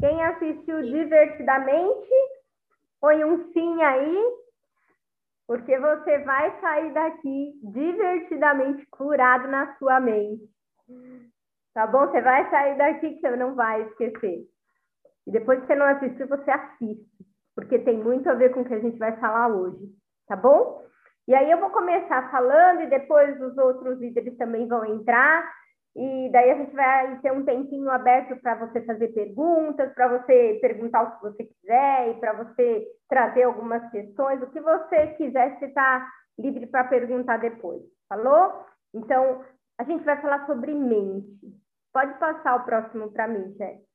Quem assistiu divertidamente, põe um sim aí, porque você vai sair daqui divertidamente curado na sua mente. Tá bom? Você vai sair daqui que você não vai esquecer. E depois que você não assistiu, você assiste, porque tem muito a ver com o que a gente vai falar hoje. Tá bom? E aí eu vou começar falando e depois os outros líderes também vão entrar e daí a gente vai ter um tempinho aberto para você fazer perguntas, para você perguntar o que você quiser e para você trazer algumas questões, o que você quiser, você está livre para perguntar depois. Falou? Então, a gente vai falar sobre mente. Pode passar o próximo para mim, Jéssica.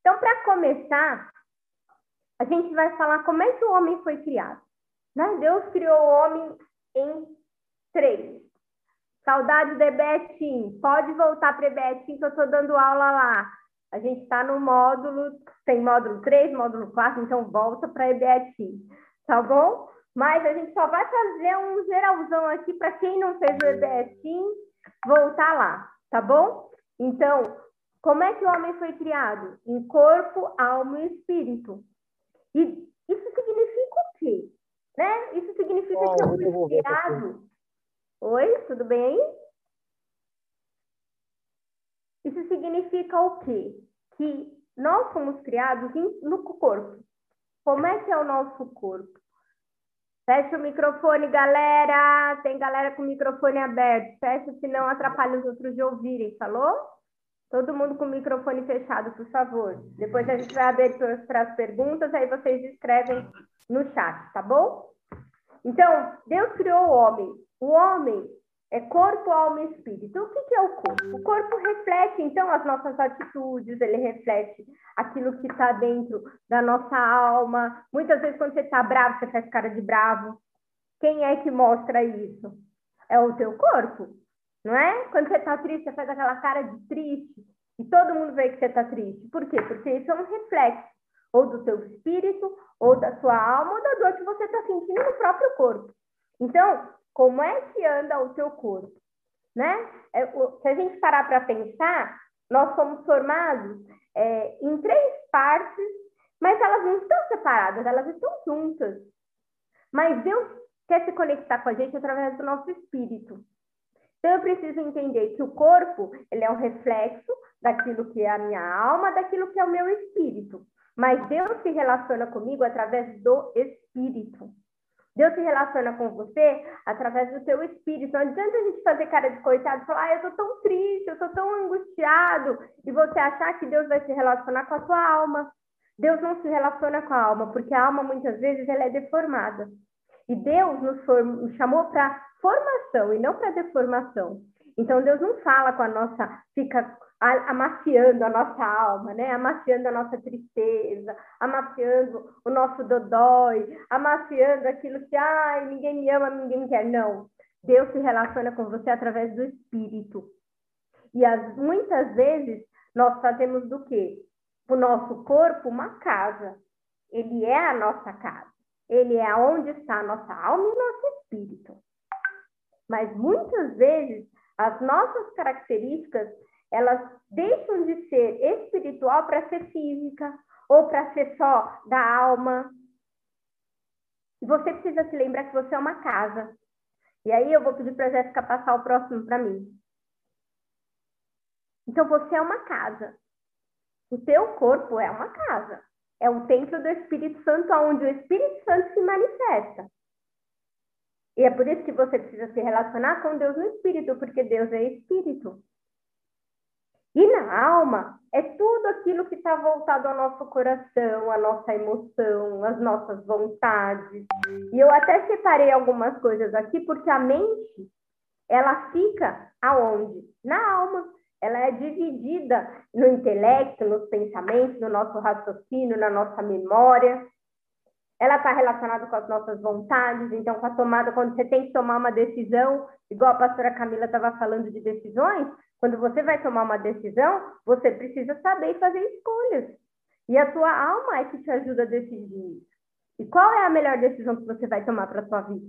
Então, para começar, a gente vai falar como é que o homem foi criado. Né? Deus criou o homem em três. Saudade de Betim. Pode voltar para Betim que eu estou dando aula lá. A gente está no módulo, tem módulo 3, módulo 4, então volta para EBETim, tá bom? Mas a gente só vai fazer um geralzão aqui para quem não fez o EBETim voltar lá, tá bom? Então, como é que o homem foi criado? Em corpo, alma e espírito. E isso significa o quê? Né? Isso significa que eu fui criado Oi, tudo bem? Isso significa o quê? Que nós fomos criados no corpo. Como é que é o nosso corpo? Fecha o microfone, galera. Tem galera com o microfone aberto. Fecha, senão atrapalha os outros de ouvirem, falou? Todo mundo com o microfone fechado, por favor. Depois a gente vai abrir para as perguntas, aí vocês escrevem no chat, tá bom? Então, Deus criou o homem o homem é corpo, alma e espírito. O que, é o corpo? O corpo reflete, então, as nossas atitudes, ele reflete aquilo que está dentro da nossa alma. Muitas vezes, quando você está bravo, você faz cara de bravo. Quem é que mostra isso? É o teu corpo, não é? Quando você está triste, você faz aquela cara de triste e todo mundo vê que você está triste. Por quê? Porque isso é um reflexo ou do teu espírito, ou da sua alma, ou da dor que você está sentindo no próprio corpo. Então, como é que anda o teu corpo? Né? É, se a gente parar para pensar, nós somos formados é, em três partes, mas elas não estão separadas, elas estão juntas. Mas Deus quer se conectar com a gente através do nosso espírito. Então eu preciso entender que o corpo ele é um reflexo daquilo que é a minha alma, daquilo que é o meu espírito. Mas Deus se relaciona comigo através do espírito. Deus se relaciona com você através do teu espírito. Não adianta a gente fazer cara de coitado e falar, ah, eu tô tão triste, eu tô tão angustiado, e você achar que Deus vai se relacionar com a tua alma. Deus não se relaciona com a alma, porque a alma muitas vezes ela é deformada. E Deus nos, nos chamou para formação e não para deformação. Então Deus não fala com a nossa, fica amaciando a nossa alma, né? Amaciando a nossa tristeza, amaciando o nosso dodói, amaciando aquilo que, ai, ninguém me ama, ninguém me quer. Não. Deus se relaciona com você através do Espírito. E as, muitas vezes nós fazemos do quê? O nosso corpo uma casa. Ele é a nossa casa. Ele é onde está a nossa alma e nosso espírito. Mas muitas vezes as nossas características elas deixam de ser espiritual para ser física ou para ser só da alma. E você precisa se lembrar que você é uma casa. E aí eu vou pedir para a Jéssica passar o próximo para mim. Então você é uma casa. O teu corpo é uma casa. É o templo do Espírito Santo, onde o Espírito Santo se manifesta. E é por isso que você precisa se relacionar com Deus no Espírito, porque Deus é Espírito. E na alma é tudo aquilo que está voltado ao nosso coração, à nossa emoção, às nossas vontades. E eu até separei algumas coisas aqui, porque a mente, ela fica aonde? Na alma. Ela é dividida no intelecto, nos pensamentos, no nosso raciocínio, na nossa memória. Ela está relacionada com as nossas vontades, então com a tomada, quando você tem que tomar uma decisão, igual a pastora Camila estava falando de decisões, quando você vai tomar uma decisão, você precisa saber fazer escolhas. E a tua alma é que te ajuda a decidir. E qual é a melhor decisão que você vai tomar para a sua vida?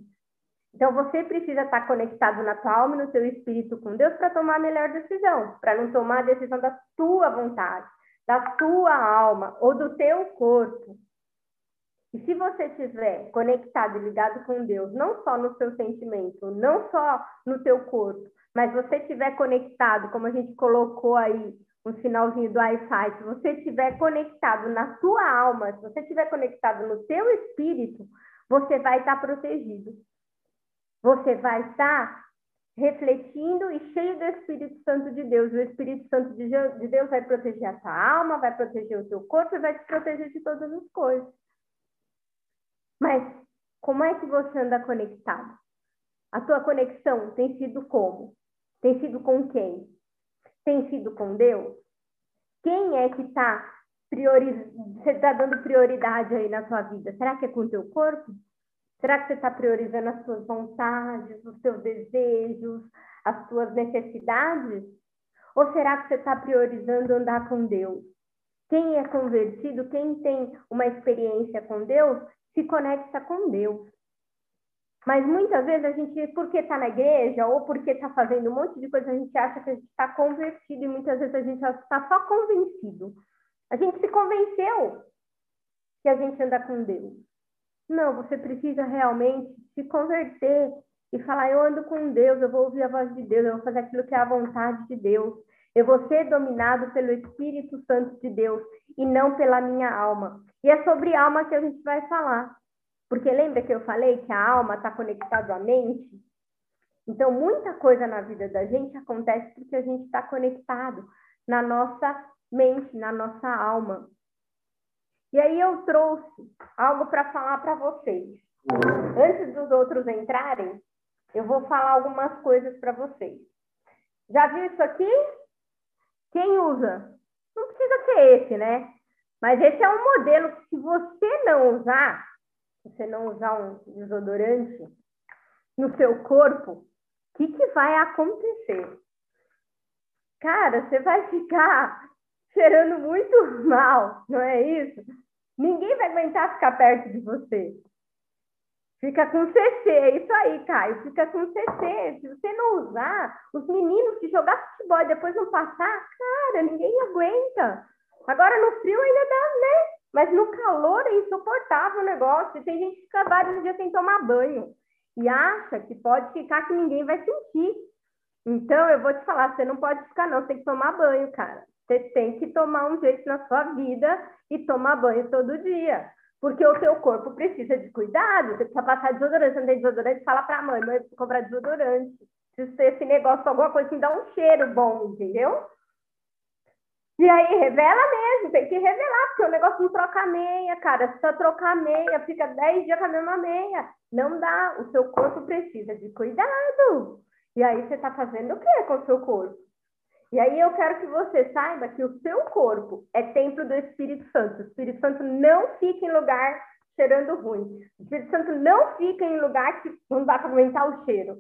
Então você precisa estar conectado na tua alma e no teu espírito com Deus para tomar a melhor decisão, para não tomar a decisão da tua vontade, da tua alma ou do teu corpo. E se você estiver conectado e ligado com Deus, não só no seu sentimento, não só no teu corpo, mas você estiver conectado, como a gente colocou aí um finalzinho do Wi-Fi, se você estiver conectado na tua alma, se você estiver conectado no teu espírito, você vai estar protegido. Você vai estar refletindo e cheio do Espírito Santo de Deus. O Espírito Santo de Deus vai proteger a tua alma, vai proteger o teu corpo e vai te proteger de todas as coisas. Mas como é que você anda conectado? A tua conexão tem sido como? Tem sido com quem? Tem sido com Deus? Quem é que está prioriz... está dando prioridade aí na sua vida? Será que é com o teu corpo? Será que você está priorizando as suas vontades, os seus desejos, as suas necessidades? Ou será que você está priorizando andar com Deus? Quem é convertido, quem tem uma experiência com Deus, se conecta com Deus. Mas muitas vezes a gente, porque está na igreja ou porque está fazendo um monte de coisa, a gente acha que a gente está convertido e muitas vezes a gente está só convencido. A gente se convenceu que a gente anda com Deus. Não, você precisa realmente se converter e falar: eu ando com Deus, eu vou ouvir a voz de Deus, eu vou fazer aquilo que é a vontade de Deus. Eu vou ser dominado pelo Espírito Santo de Deus e não pela minha alma. E é sobre alma que a gente vai falar. Porque lembra que eu falei que a alma está conectada à mente? Então, muita coisa na vida da gente acontece porque a gente está conectado na nossa mente, na nossa alma. E aí eu trouxe algo para falar para vocês. Antes dos outros entrarem, eu vou falar algumas coisas para vocês. Já viu isso aqui? Quem usa? Não precisa ser esse, né? Mas esse é um modelo que, se você não usar, se você não usar um desodorante no seu corpo, o que, que vai acontecer? Cara, você vai ficar cheirando muito mal, não é isso? Ninguém vai aguentar ficar perto de você. Fica com CC, é isso aí, Caio. Fica com CC. Se você não usar, os meninos que jogar futebol e depois não passar, cara, ninguém aguenta. Agora no frio ainda dá, né? Mas no calor é insuportável o negócio. Tem gente que fica vários dias sem tomar banho. E acha que pode ficar que ninguém vai sentir. Então, eu vou te falar, você não pode ficar, não. Você tem que tomar banho, cara. Você tem que tomar um jeito na sua vida e tomar banho todo dia. Porque o seu corpo precisa de cuidado. Você precisa passar desodorante. Você não tem desodorante, fala para a mãe, mãe, preciso comprar desodorante. Preciso ter esse negócio, alguma coisa que dá um cheiro bom, entendeu? E aí, revela mesmo, tem que revelar, porque o negócio não troca meia, cara. Se você trocar meia, fica 10 dias com a mesma meia. Não dá. O seu corpo precisa de cuidado. E aí, você está fazendo o que com o seu corpo? E aí, eu quero que você saiba que o seu corpo é templo do Espírito Santo. O Espírito Santo não fica em lugar cheirando ruim. O Espírito Santo não fica em lugar que não dá para aumentar o cheiro.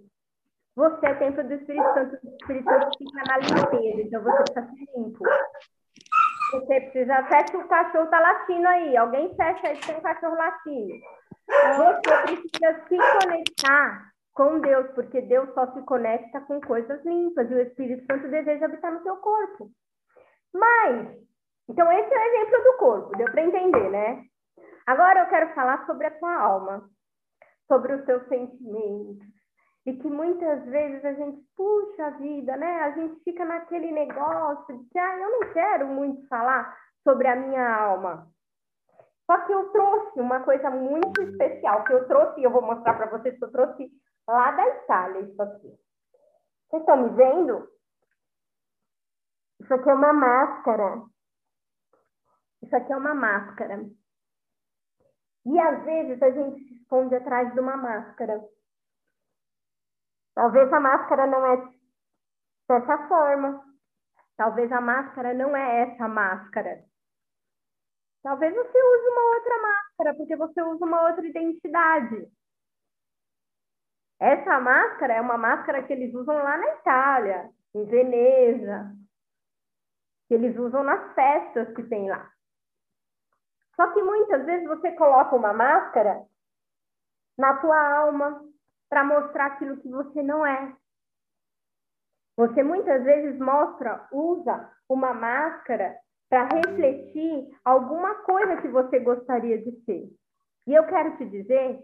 Você é templo do Espírito Santo, o Espírito Santo fica na limpeza, então você precisa ser limpo. Você precisa, fecha o cachorro tá latindo aí, alguém fecha aí, tem um cachorro latindo. Você precisa se conectar com Deus, porque Deus só se conecta com coisas limpas e o Espírito Santo deseja habitar no seu corpo. Mas, então esse é o exemplo do corpo, deu para entender, né? Agora eu quero falar sobre a tua alma, sobre os seus sentimentos, e que muitas vezes a gente puxa a vida, né? A gente fica naquele negócio de, ah, eu não quero muito falar sobre a minha alma. Só que eu trouxe uma coisa muito especial, que eu trouxe, eu vou mostrar para vocês que eu trouxe lá da Itália, isso aqui. Vocês estão me vendo? Isso aqui é uma máscara. Isso aqui é uma máscara. E às vezes a gente se esconde atrás de uma máscara. Talvez a máscara não é dessa forma. Talvez a máscara não é essa máscara. Talvez você use uma outra máscara, porque você usa uma outra identidade. Essa máscara é uma máscara que eles usam lá na Itália, em Veneza, que eles usam nas festas que tem lá. Só que muitas vezes você coloca uma máscara na tua alma, para mostrar aquilo que você não é. Você muitas vezes mostra, usa uma máscara para refletir alguma coisa que você gostaria de ser. E eu quero te dizer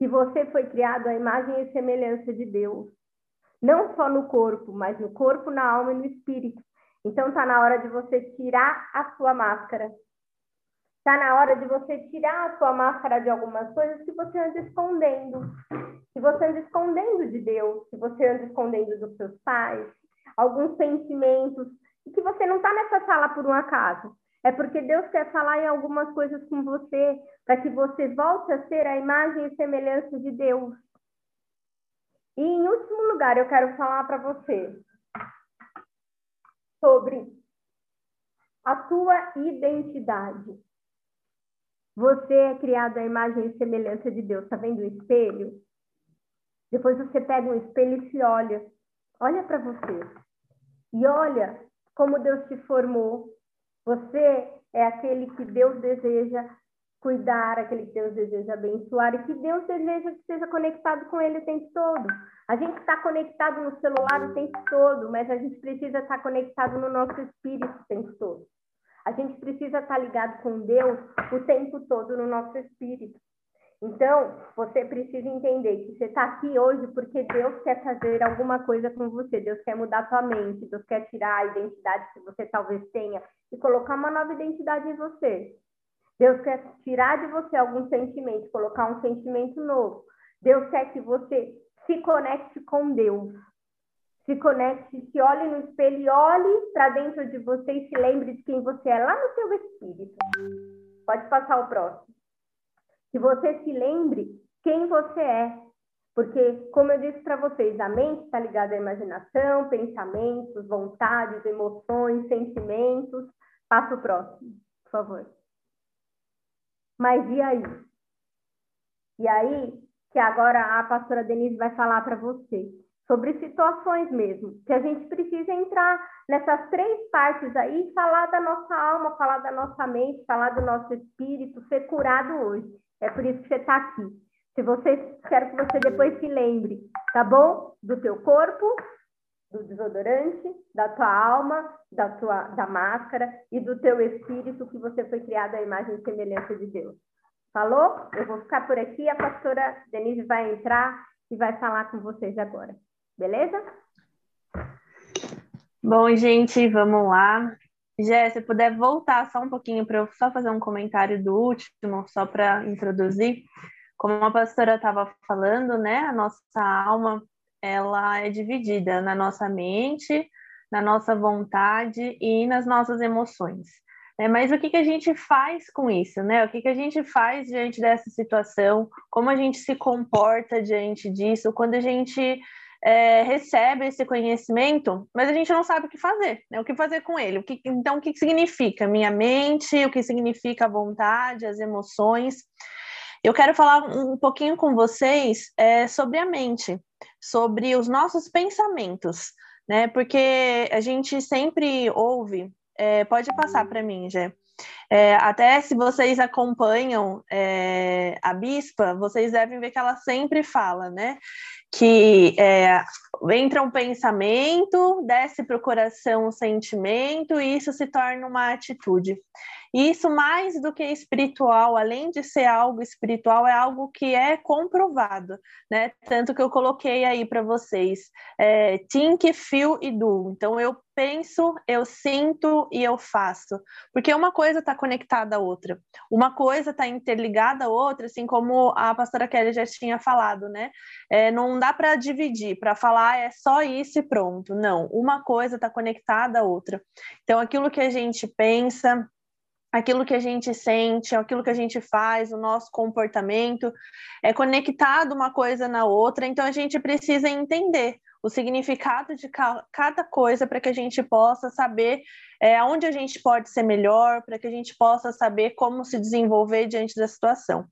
que você foi criado à imagem e semelhança de Deus. Não só no corpo, mas no corpo, na alma e no espírito. Então está na hora de você tirar a sua máscara. Está na hora de você tirar a sua máscara de algumas coisas que você anda escondendo. Que você anda escondendo de Deus, que você anda escondendo dos seus pais, alguns sentimentos, e que você não está nessa sala por um acaso. É porque Deus quer falar em algumas coisas com você, para que você volte a ser a imagem e semelhança de Deus. E em último lugar, eu quero falar para você sobre a tua identidade. Você é criado à imagem e semelhança de Deus. Está vendo o espelho? Depois você pega um espelho e se olha. Olha para você. E olha como Deus te formou. Você é aquele que Deus deseja cuidar, aquele que Deus deseja abençoar e que Deus deseja que seja conectado com Ele o tempo todo. A gente está conectado no celular o tempo todo, mas a gente precisa estar tá conectado no nosso espírito o tempo todo. A gente precisa estar tá ligado com Deus o tempo todo no nosso espírito. Então, você precisa entender que você está aqui hoje porque Deus quer fazer alguma coisa com você, Deus quer mudar sua mente, Deus quer tirar a identidade que você talvez tenha e colocar uma nova identidade em você. Deus quer tirar de você algum sentimento, colocar um sentimento novo. Deus quer que você se conecte com Deus. Se conecte, se olhe no espelho e olhe para dentro de você e se lembre de quem você é lá no seu espírito. Pode passar o próximo. Que você se lembre quem você é. Porque, como eu disse para vocês, a mente está ligada à imaginação, pensamentos, vontades, emoções, sentimentos. Passa o próximo, por favor. Mas e aí? E aí, que agora a pastora Denise vai falar para você sobre situações mesmo, que a gente precisa entrar nessas três partes aí, falar da nossa alma, falar da nossa mente, falar do nosso espírito, ser curado hoje. É por isso que você está aqui. Se você quero que você depois se lembre, tá bom? Do teu corpo, do desodorante, da tua alma, da tua da máscara e do teu espírito que você foi criado à imagem e semelhança de Deus. Falou? Eu vou ficar por aqui, a pastora Denise vai entrar e vai falar com vocês agora. Beleza? Bom, gente, vamos lá. Jé, se puder voltar só um pouquinho para eu só fazer um comentário do último, só para introduzir. Como a pastora estava falando, né, a nossa alma ela é dividida na nossa mente, na nossa vontade e nas nossas emoções. É, mas o que, que a gente faz com isso, né? O que, que a gente faz diante dessa situação? Como a gente se comporta diante disso? Quando a gente é, recebe esse conhecimento, mas a gente não sabe o que fazer, né? O que fazer com ele? O que, então, o que significa minha mente? O que significa a vontade, as emoções? Eu quero falar um pouquinho com vocês é, sobre a mente, sobre os nossos pensamentos, né? Porque a gente sempre ouve, é, pode passar para mim, Gê. É, até se vocês acompanham é, a Bispa, vocês devem ver que ela sempre fala, né? Que é, entra um pensamento, desce para o coração um sentimento, e isso se torna uma atitude. E isso, mais do que espiritual, além de ser algo espiritual, é algo que é comprovado, né? Tanto que eu coloquei aí para vocês: é, think, feel e do. Então, eu penso, eu sinto e eu faço. Porque uma coisa está conectada à outra, uma coisa está interligada à outra, assim como a pastora Kelly já tinha falado, né? É, não dá para dividir, para falar é só isso e pronto. Não, uma coisa está conectada à outra. Então, aquilo que a gente pensa, aquilo que a gente sente, aquilo que a gente faz, o nosso comportamento, é conectado uma coisa na outra, então a gente precisa entender o significado de cada coisa para que a gente possa saber é, onde a gente pode ser melhor, para que a gente possa saber como se desenvolver diante da situação.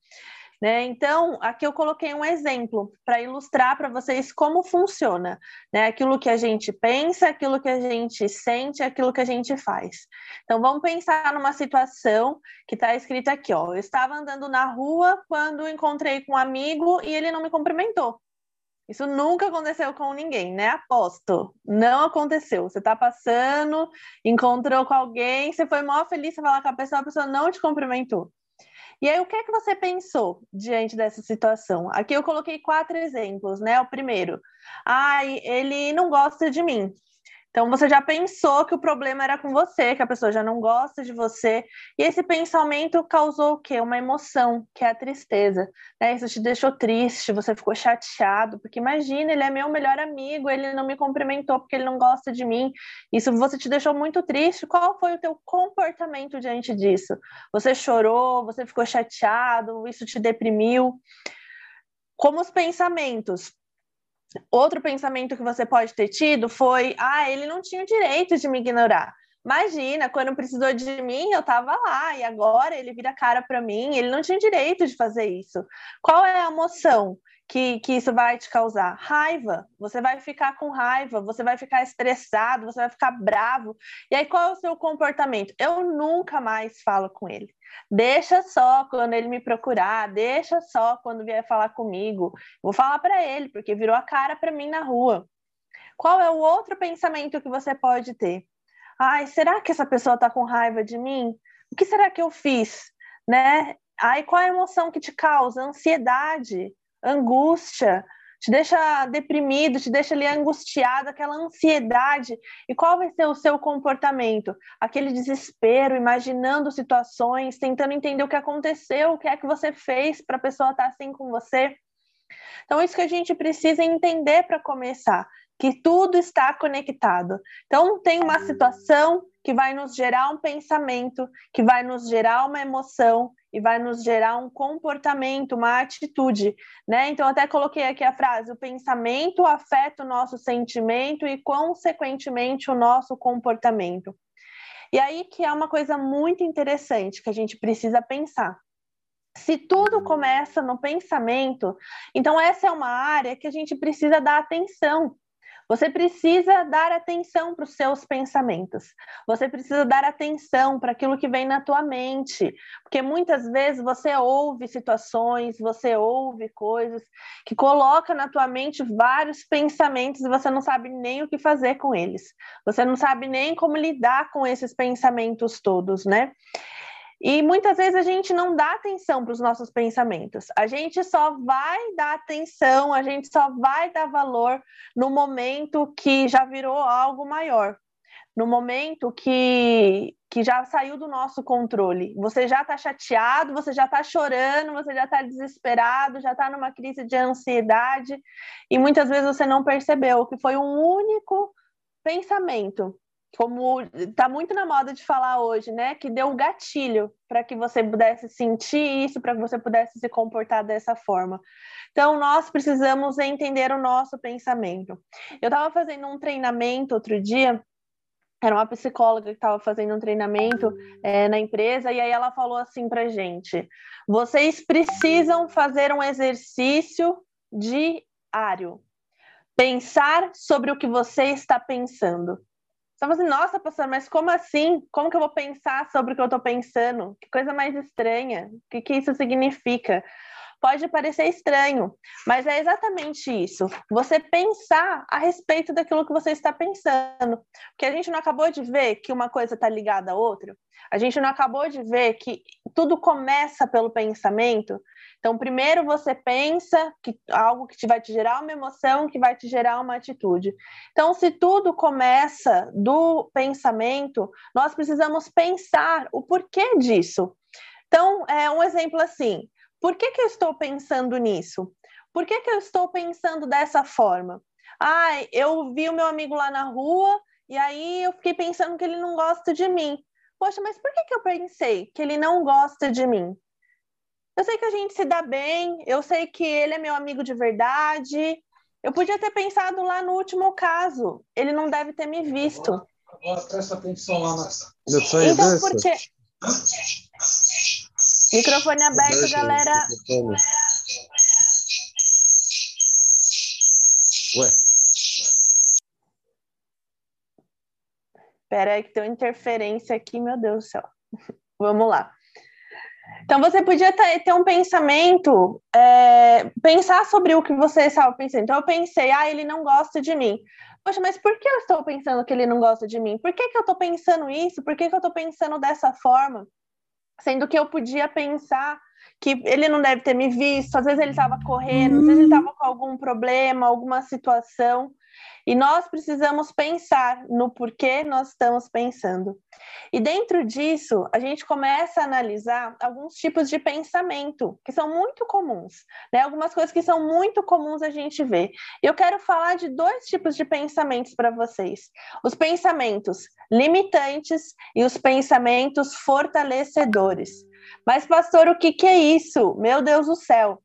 Né? Então, aqui eu coloquei um exemplo para ilustrar para vocês como funciona, né? Aquilo que a gente pensa, aquilo que a gente sente, aquilo que a gente faz. Então, vamos pensar numa situação que está escrita aqui, ó. Eu estava andando na rua quando encontrei com um amigo e ele não me cumprimentou. Isso nunca aconteceu com ninguém, né? Aposto. Não aconteceu. Você tá passando, encontrou com alguém, você foi mó feliz de falar com a pessoa, a pessoa não te cumprimentou. E aí, o que é que você pensou diante dessa situação? Aqui eu coloquei quatro exemplos, né? O primeiro, ai, ele não gosta de mim. Então você já pensou que o problema era com você, que a pessoa já não gosta de você, e esse pensamento causou o quê? Uma emoção, que é a tristeza. Né? Isso te deixou triste, você ficou chateado, porque imagina, ele é meu melhor amigo, ele não me cumprimentou porque ele não gosta de mim. Isso você te deixou muito triste. Qual foi o teu comportamento diante disso? Você chorou, você ficou chateado, isso te deprimiu? Como os pensamentos, Outro pensamento que você pode ter tido foi: ah, ele não tinha o direito de me ignorar. Imagina, quando precisou de mim, eu estava lá, e agora ele vira cara para mim, ele não tinha direito de fazer isso. Qual é a emoção que, que isso vai te causar? Raiva. Você vai ficar com raiva, você vai ficar estressado, você vai ficar bravo. E aí, qual é o seu comportamento? Eu nunca mais falo com ele. Deixa só quando ele me procurar, deixa só quando vier falar comigo. Vou falar para ele, porque virou a cara para mim na rua. Qual é o outro pensamento que você pode ter? Ai, será que essa pessoa está com raiva de mim? O que será que eu fiz? Né? Ai, qual é a emoção que te causa? Ansiedade, angústia, te deixa deprimido, te deixa ali angustiado, aquela ansiedade. E qual vai ser o seu comportamento? Aquele desespero, imaginando situações, tentando entender o que aconteceu, o que é que você fez para a pessoa estar tá assim com você. Então, isso que a gente precisa entender para começar, que tudo está conectado. Então, tem uma situação que vai nos gerar um pensamento, que vai nos gerar uma emoção, e vai nos gerar um comportamento, uma atitude, né? Então até coloquei aqui a frase: o pensamento afeta o nosso sentimento e consequentemente o nosso comportamento. E aí que é uma coisa muito interessante que a gente precisa pensar. Se tudo começa no pensamento, então essa é uma área que a gente precisa dar atenção, você precisa dar atenção para os seus pensamentos. Você precisa dar atenção para aquilo que vem na tua mente, porque muitas vezes você ouve situações, você ouve coisas que coloca na tua mente vários pensamentos e você não sabe nem o que fazer com eles. Você não sabe nem como lidar com esses pensamentos todos, né? E muitas vezes a gente não dá atenção para os nossos pensamentos. A gente só vai dar atenção, a gente só vai dar valor no momento que já virou algo maior. No momento que, que já saiu do nosso controle. Você já está chateado, você já está chorando, você já está desesperado, já está numa crise de ansiedade, e muitas vezes você não percebeu que foi um único pensamento como está muito na moda de falar hoje, né? Que deu um gatilho para que você pudesse sentir isso, para que você pudesse se comportar dessa forma. Então, nós precisamos entender o nosso pensamento. Eu estava fazendo um treinamento outro dia, era uma psicóloga que estava fazendo um treinamento é, na empresa, e aí ela falou assim para gente: vocês precisam fazer um exercício diário. Pensar sobre o que você está pensando. Você fala assim, nossa, pastor, mas como assim? Como que eu vou pensar sobre o que eu estou pensando? Que coisa mais estranha. O que, que isso significa? Pode parecer estranho, mas é exatamente isso. Você pensar a respeito daquilo que você está pensando. Porque a gente não acabou de ver que uma coisa está ligada à outra. A gente não acabou de ver que tudo começa pelo pensamento. Então, primeiro você pensa que algo que vai te gerar uma emoção, que vai te gerar uma atitude. Então, se tudo começa do pensamento, nós precisamos pensar o porquê disso. Então, é um exemplo assim: por que, que eu estou pensando nisso? Por que, que eu estou pensando dessa forma? Ah, eu vi o meu amigo lá na rua e aí eu fiquei pensando que ele não gosta de mim. Poxa, mas por que, que eu pensei que ele não gosta de mim? Eu sei que a gente se dá bem, eu sei que ele é meu amigo de verdade. Eu podia ter pensado lá no último caso. Ele não deve ter me visto. Agora presta atenção lá na. Então, por quê? Microfone aberto, galera. Ué. Espera aí que tem uma interferência aqui, meu Deus do céu. Vamos lá. Então você podia ter, ter um pensamento, é, pensar sobre o que você estava pensando. Então eu pensei, ah, ele não gosta de mim. Poxa, mas por que eu estou pensando que ele não gosta de mim? Por que, que eu estou pensando isso? Por que, que eu estou pensando dessa forma? Sendo que eu podia pensar que ele não deve ter me visto, às vezes ele estava correndo, às vezes ele estava com algum problema, alguma situação. E nós precisamos pensar no porquê nós estamos pensando. E dentro disso, a gente começa a analisar alguns tipos de pensamento que são muito comuns, né? Algumas coisas que são muito comuns a gente ver. Eu quero falar de dois tipos de pensamentos para vocês: os pensamentos limitantes e os pensamentos fortalecedores. Mas, pastor, o que, que é isso? Meu Deus do céu!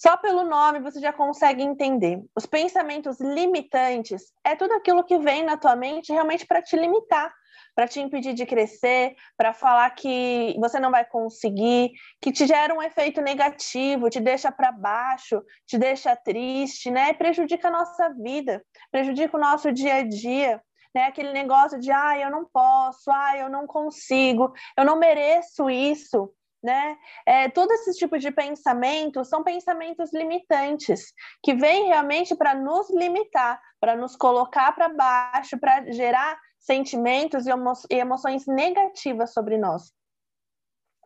Só pelo nome você já consegue entender. Os pensamentos limitantes é tudo aquilo que vem na tua mente realmente para te limitar, para te impedir de crescer, para falar que você não vai conseguir, que te gera um efeito negativo, te deixa para baixo, te deixa triste, né? Prejudica a nossa vida, prejudica o nosso dia a dia. Né, aquele negócio de ah, eu não posso, ah, eu não consigo, eu não mereço isso né? É, todo esse tipo de pensamento são pensamentos limitantes, que vêm realmente para nos limitar, para nos colocar para baixo, para gerar sentimentos e, emo e emoções negativas sobre nós.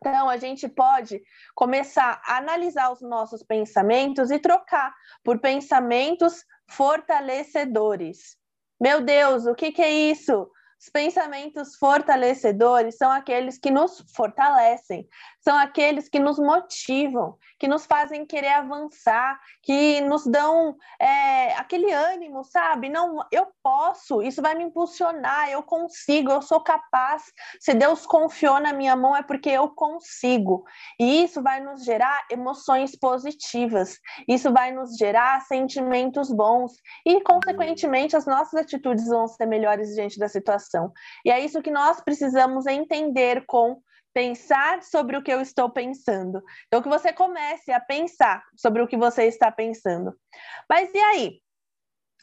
Então, a gente pode começar a analisar os nossos pensamentos e trocar por pensamentos fortalecedores. Meu Deus, o que, que é isso? Os pensamentos fortalecedores são aqueles que nos fortalecem, são aqueles que nos motivam, que nos fazem querer avançar, que nos dão é, aquele ânimo, sabe? Não, eu posso, isso vai me impulsionar, eu consigo, eu sou capaz. Se Deus confiou na minha mão, é porque eu consigo. E isso vai nos gerar emoções positivas, isso vai nos gerar sentimentos bons, e, consequentemente, as nossas atitudes vão ser melhores diante da situação situação. E é isso que nós precisamos entender com pensar sobre o que eu estou pensando. Então, que você comece a pensar sobre o que você está pensando. Mas e aí?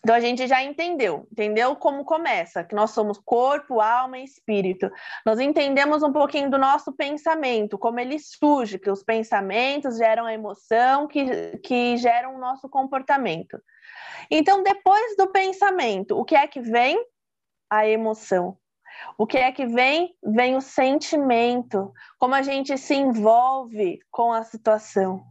Então, a gente já entendeu, entendeu como começa, que nós somos corpo, alma e espírito. Nós entendemos um pouquinho do nosso pensamento, como ele surge, que os pensamentos geram a emoção, que, que geram o nosso comportamento. Então, depois do pensamento, o que é que vem? a emoção. O que é que vem? Vem o sentimento, como a gente se envolve com a situação.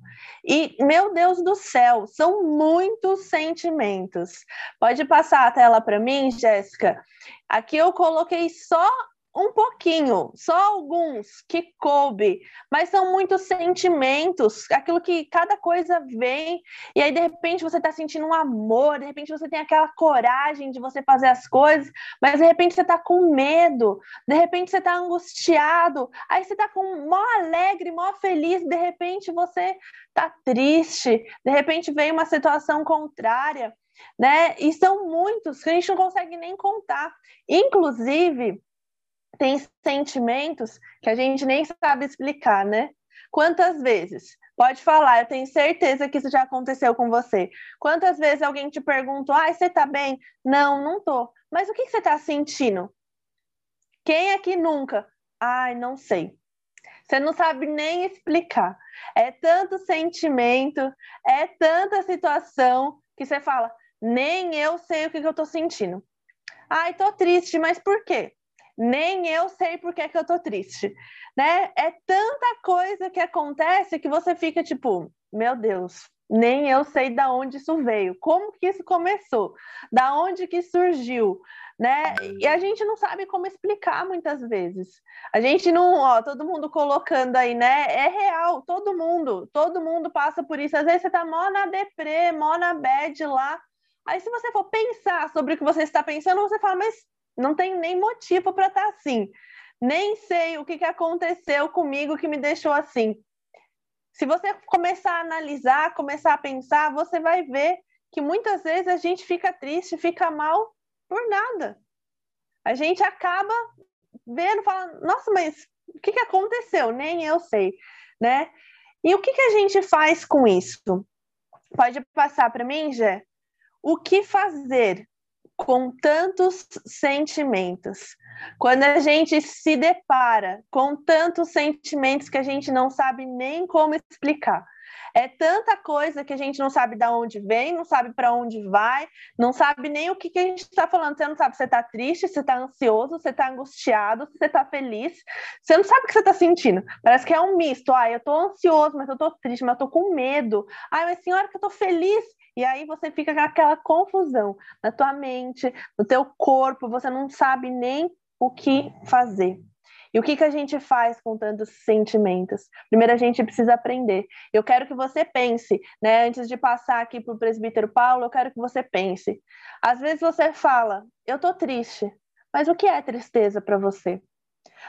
E, meu Deus do céu, são muitos sentimentos. Pode passar a tela para mim, Jéssica? Aqui eu coloquei só um pouquinho, só alguns que coube, mas são muitos sentimentos, aquilo que cada coisa vem, e aí de repente você está sentindo um amor, de repente você tem aquela coragem de você fazer as coisas, mas de repente você está com medo, de repente você está angustiado, aí você está com mó alegre, mó feliz, de repente você está triste, de repente vem uma situação contrária. Né? E são muitos que a gente não consegue nem contar. Inclusive, tem sentimentos que a gente nem sabe explicar, né? Quantas vezes? Pode falar, eu tenho certeza que isso já aconteceu com você. Quantas vezes alguém te perguntou, ai, você tá bem? Não, não tô. Mas o que você tá sentindo? Quem aqui nunca? Ai, não sei. Você não sabe nem explicar. É tanto sentimento, é tanta situação que você fala, nem eu sei o que, que eu tô sentindo. Ai, tô triste, mas por quê? Nem eu sei por que, eu tô triste, né? É tanta coisa que acontece que você fica tipo, meu Deus, nem eu sei da onde isso veio, como que isso começou, da onde que surgiu, né? E a gente não sabe como explicar muitas vezes. A gente não, ó, todo mundo colocando aí, né? É real, todo mundo, todo mundo passa por isso. Às vezes você tá mó na deprê, mó na bad lá. Aí se você for pensar sobre o que você está pensando, você fala, mas não tenho nem motivo para estar tá assim. Nem sei o que, que aconteceu comigo que me deixou assim. Se você começar a analisar, começar a pensar, você vai ver que muitas vezes a gente fica triste, fica mal por nada. A gente acaba vendo, falando, nossa, mas o que, que aconteceu? Nem eu sei, né? E o que, que a gente faz com isso? Pode passar para mim, Jé? O que fazer com tantos sentimentos. Quando a gente se depara com tantos sentimentos que a gente não sabe nem como explicar. É tanta coisa que a gente não sabe de onde vem, não sabe para onde vai, não sabe nem o que, que a gente está falando. Você não sabe se você está triste, se está ansioso, se está angustiado, se está feliz. Você não sabe o que você está sentindo. Parece que é um misto. Ah, eu estou ansioso, mas eu estou triste, mas eu estou com medo. Ah, mas senhora, que eu estou feliz. E aí você fica com aquela confusão na tua mente, no teu corpo, você não sabe nem o que fazer. E o que, que a gente faz com tantos sentimentos? Primeiro, a gente precisa aprender. Eu quero que você pense, né? Antes de passar aqui para o presbítero Paulo, eu quero que você pense. Às vezes você fala, eu estou triste, mas o que é tristeza para você?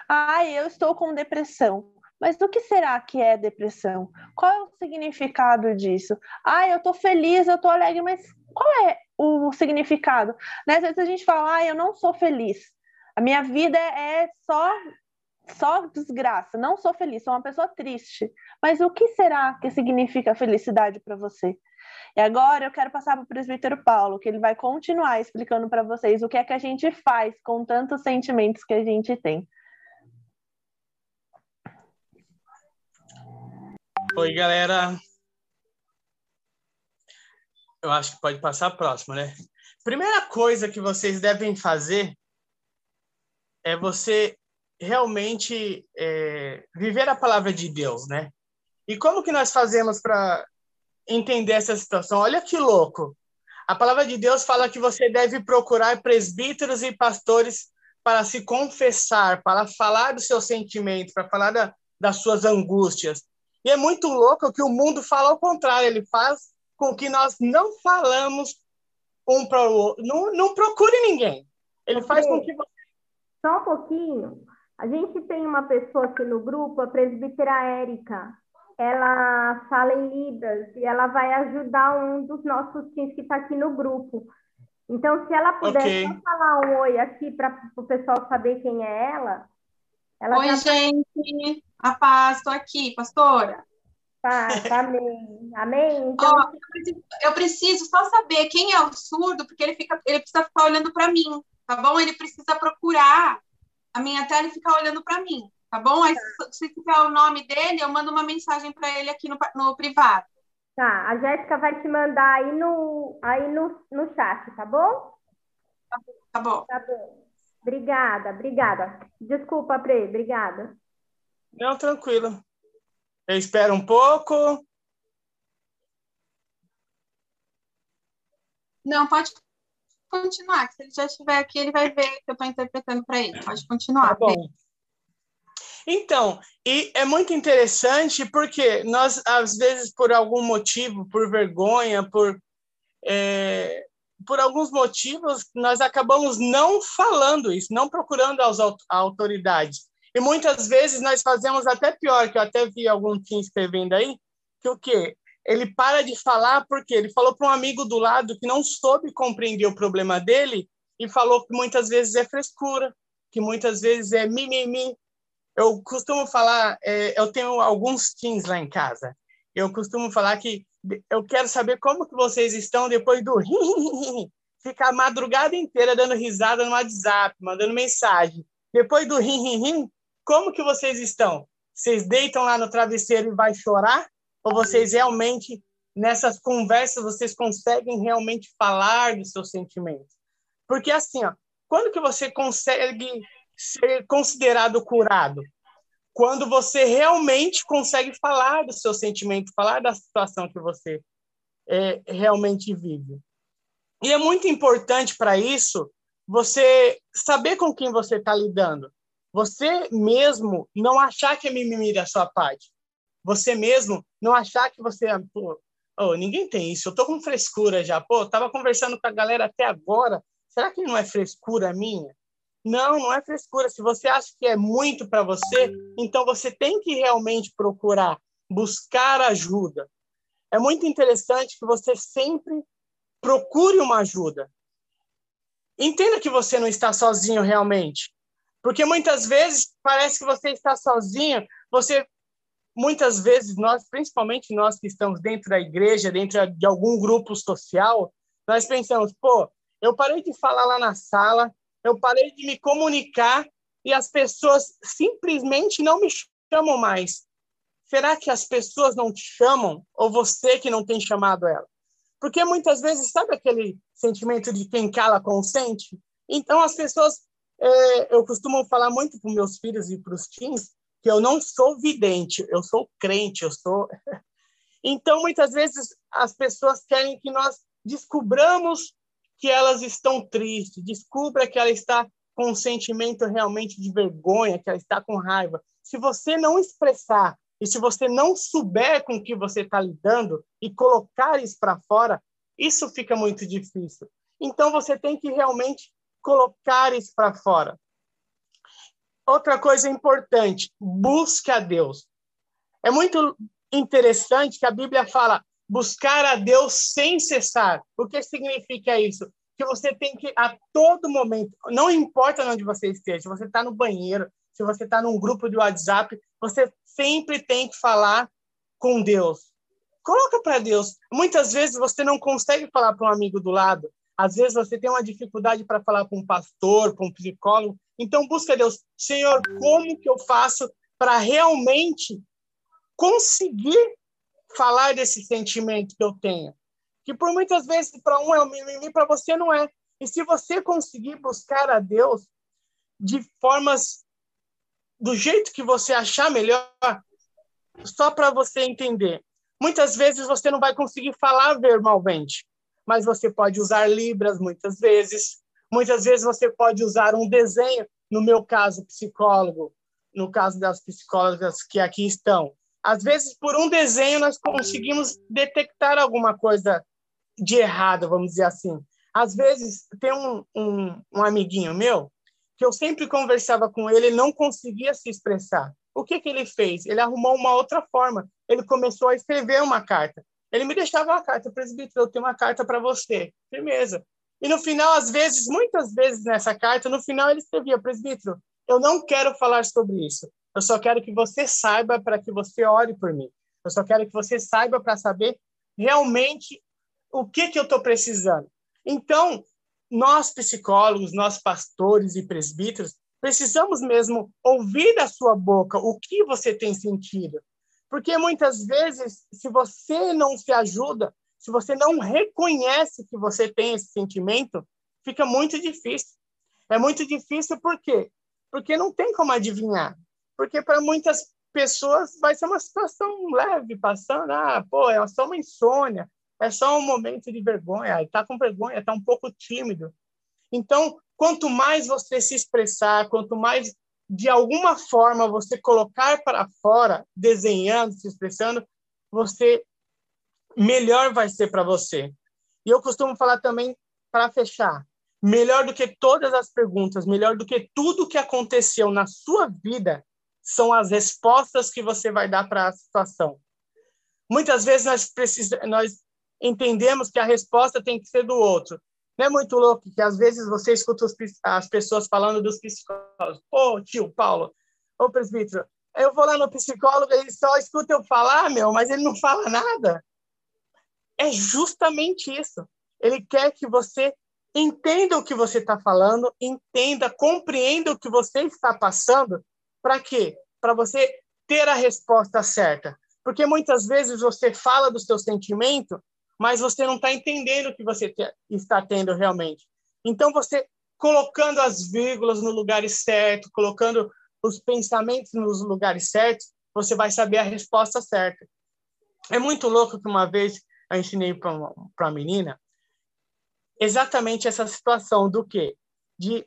Ah, eu estou com depressão. Mas o que será que é depressão? Qual é o significado disso? Ah, eu estou feliz, eu estou alegre, mas qual é o significado? Né? Às vezes a gente fala, ah, eu não sou feliz. A minha vida é só só desgraça, não sou feliz, sou uma pessoa triste. Mas o que será que significa felicidade para você? E agora eu quero passar para o presbítero Paulo, que ele vai continuar explicando para vocês o que é que a gente faz com tantos sentimentos que a gente tem. Oi, galera. Eu acho que pode passar a próxima, né? Primeira coisa que vocês devem fazer é você realmente é, viver a palavra de Deus, né? E como que nós fazemos para entender essa situação? Olha que louco! A palavra de Deus fala que você deve procurar presbíteros e pastores para se confessar, para falar dos seus sentimentos, para falar da, das suas angústias. E é muito louco que o mundo fala ao contrário, ele faz com que nós não falamos um para o outro, não, não procure ninguém. Ele faz com que você... Só um pouquinho. A gente tem uma pessoa aqui no grupo, a presbítera Érica. Ela fala em Libras e ela vai ajudar um dos nossos teams que está aqui no grupo. Então, se ela puder okay. só falar um oi aqui para o pessoal saber quem é ela. ela oi, já... gente. A paz, estou aqui, pastora. Paz, amém. Amém? Então... Oh, eu, preciso, eu preciso só saber quem é o surdo, porque ele, fica, ele precisa ficar olhando para mim, tá bom? Ele precisa procurar a minha tela e ficar olhando para mim, tá bom? Aí, tá. se, tiver o nome dele, eu mando uma mensagem para ele aqui no, no privado. Tá, a Jéssica vai te mandar aí no, aí no, no chat, tá bom? Tá bom. Tá bom. Obrigada, obrigada. Desculpa, Pre, obrigada. Não, tranquilo. Eu espero um pouco. Não, pode continuar, que se ele já estiver aqui, ele vai ver que eu estou interpretando para ele. Pode continuar. Tá bom. Então, e é muito interessante porque nós, às vezes, por algum motivo, por vergonha, por, é, por alguns motivos, nós acabamos não falando isso, não procurando as autoridades. E muitas vezes nós fazemos até pior, que eu até vi algum time escrevendo aí, que o quê? ele para de falar porque ele falou para um amigo do lado que não soube compreender o problema dele e falou que muitas vezes é frescura, que muitas vezes é mimimi. Eu costumo falar, é, eu tenho alguns teens lá em casa. Eu costumo falar que eu quero saber como que vocês estão depois do ficar a madrugada inteira dando risada no WhatsApp, mandando mensagem. Depois do rim, rim, rim, como que vocês estão? Vocês deitam lá no travesseiro e vai chorar? Ou vocês realmente, nessas conversas, vocês conseguem realmente falar dos seus sentimentos? Porque assim, ó, quando que você consegue ser considerado curado? Quando você realmente consegue falar do seu sentimento, falar da situação que você é, realmente vive. E é muito importante para isso você saber com quem você está lidando. Você mesmo não achar que é mimimi da sua parte você mesmo não achar que você, pô, oh, ninguém tem isso, eu tô com frescura já, pô, tava conversando com a galera até agora, será que não é frescura minha? Não, não é frescura. Se você acha que é muito para você, então você tem que realmente procurar, buscar ajuda. É muito interessante que você sempre procure uma ajuda. Entenda que você não está sozinho realmente. Porque muitas vezes parece que você está sozinho, você muitas vezes nós, principalmente nós que estamos dentro da igreja, dentro de algum grupo social, nós pensamos, pô, Eu parei de falar lá na sala, eu parei de me comunicar e as pessoas simplesmente não me chamam mais. Será que as pessoas não te chamam ou você que não tem chamado ela? Porque muitas vezes, sabe aquele sentimento de quem cala consente? Então, as pessoas, é, eu costumo falar muito para meus filhos e para os teens que eu não sou vidente, eu sou crente, eu sou. Então, muitas vezes, as pessoas querem que nós descubramos que elas estão tristes, descubra que ela está com um sentimento realmente de vergonha, que ela está com raiva. Se você não expressar e se você não souber com que você está lidando e colocar isso para fora, isso fica muito difícil. Então, você tem que realmente colocar isso para fora. Outra coisa importante, busque a Deus. É muito interessante que a Bíblia fala buscar a Deus sem cessar. O que significa isso? Que você tem que, a todo momento, não importa onde você esteja, se você está no banheiro, se você está num grupo de WhatsApp, você sempre tem que falar com Deus. Coloca para Deus. Muitas vezes você não consegue falar para um amigo do lado. Às vezes você tem uma dificuldade para falar com um pastor, com um psicólogo. Então busca Deus. Senhor, como que eu faço para realmente conseguir falar desse sentimento que eu tenho? Que por muitas vezes para um é um mimimi, para você não é. E se você conseguir buscar a Deus de formas do jeito que você achar melhor, só para você entender. Muitas vezes você não vai conseguir falar verbalmente, mas você pode usar libras muitas vezes. Muitas vezes você pode usar um desenho, no meu caso, psicólogo, no caso das psicólogas que aqui estão. Às vezes, por um desenho, nós conseguimos detectar alguma coisa de errado, vamos dizer assim. Às vezes, tem um, um, um amiguinho meu que eu sempre conversava com ele, ele não conseguia se expressar. O que, que ele fez? Ele arrumou uma outra forma. Ele começou a escrever uma carta. Ele me deixava uma carta, presbítero, eu tenho uma carta para você. Firmeza. E no final, às vezes, muitas vezes nessa carta, no final ele escrevia, presbítero, eu não quero falar sobre isso. Eu só quero que você saiba para que você ore por mim. Eu só quero que você saiba para saber realmente o que, que eu estou precisando. Então, nós psicólogos, nós pastores e presbíteros, precisamos mesmo ouvir da sua boca o que você tem sentido. Porque muitas vezes, se você não se ajuda, se você não reconhece que você tem esse sentimento, fica muito difícil. É muito difícil por quê? Porque não tem como adivinhar. Porque para muitas pessoas vai ser uma situação leve, passando, ah, pô, é só uma insônia, é só um momento de vergonha, está com vergonha, está um pouco tímido. Então, quanto mais você se expressar, quanto mais de alguma forma você colocar para fora, desenhando, se expressando, você melhor vai ser para você. E eu costumo falar também para fechar, melhor do que todas as perguntas, melhor do que tudo que aconteceu na sua vida, são as respostas que você vai dar para a situação. Muitas vezes nós precisamos, nós entendemos que a resposta tem que ser do outro, não é muito louco que às vezes você escuta os, as pessoas falando dos psicólogos. Ô, oh, tio Paulo, ô oh, presbítero, eu vou lá no psicólogo ele só escuta eu falar, meu, mas ele não fala nada. É justamente isso. Ele quer que você entenda o que você está falando, entenda, compreenda o que você está passando. Para quê? Para você ter a resposta certa. Porque muitas vezes você fala do seu sentimento mas você não está entendendo o que você te, está tendo realmente. Então, você colocando as vírgulas no lugar certo, colocando os pensamentos nos lugares certos, você vai saber a resposta certa. É muito louco que uma vez eu ensinei para uma menina exatamente essa situação do que de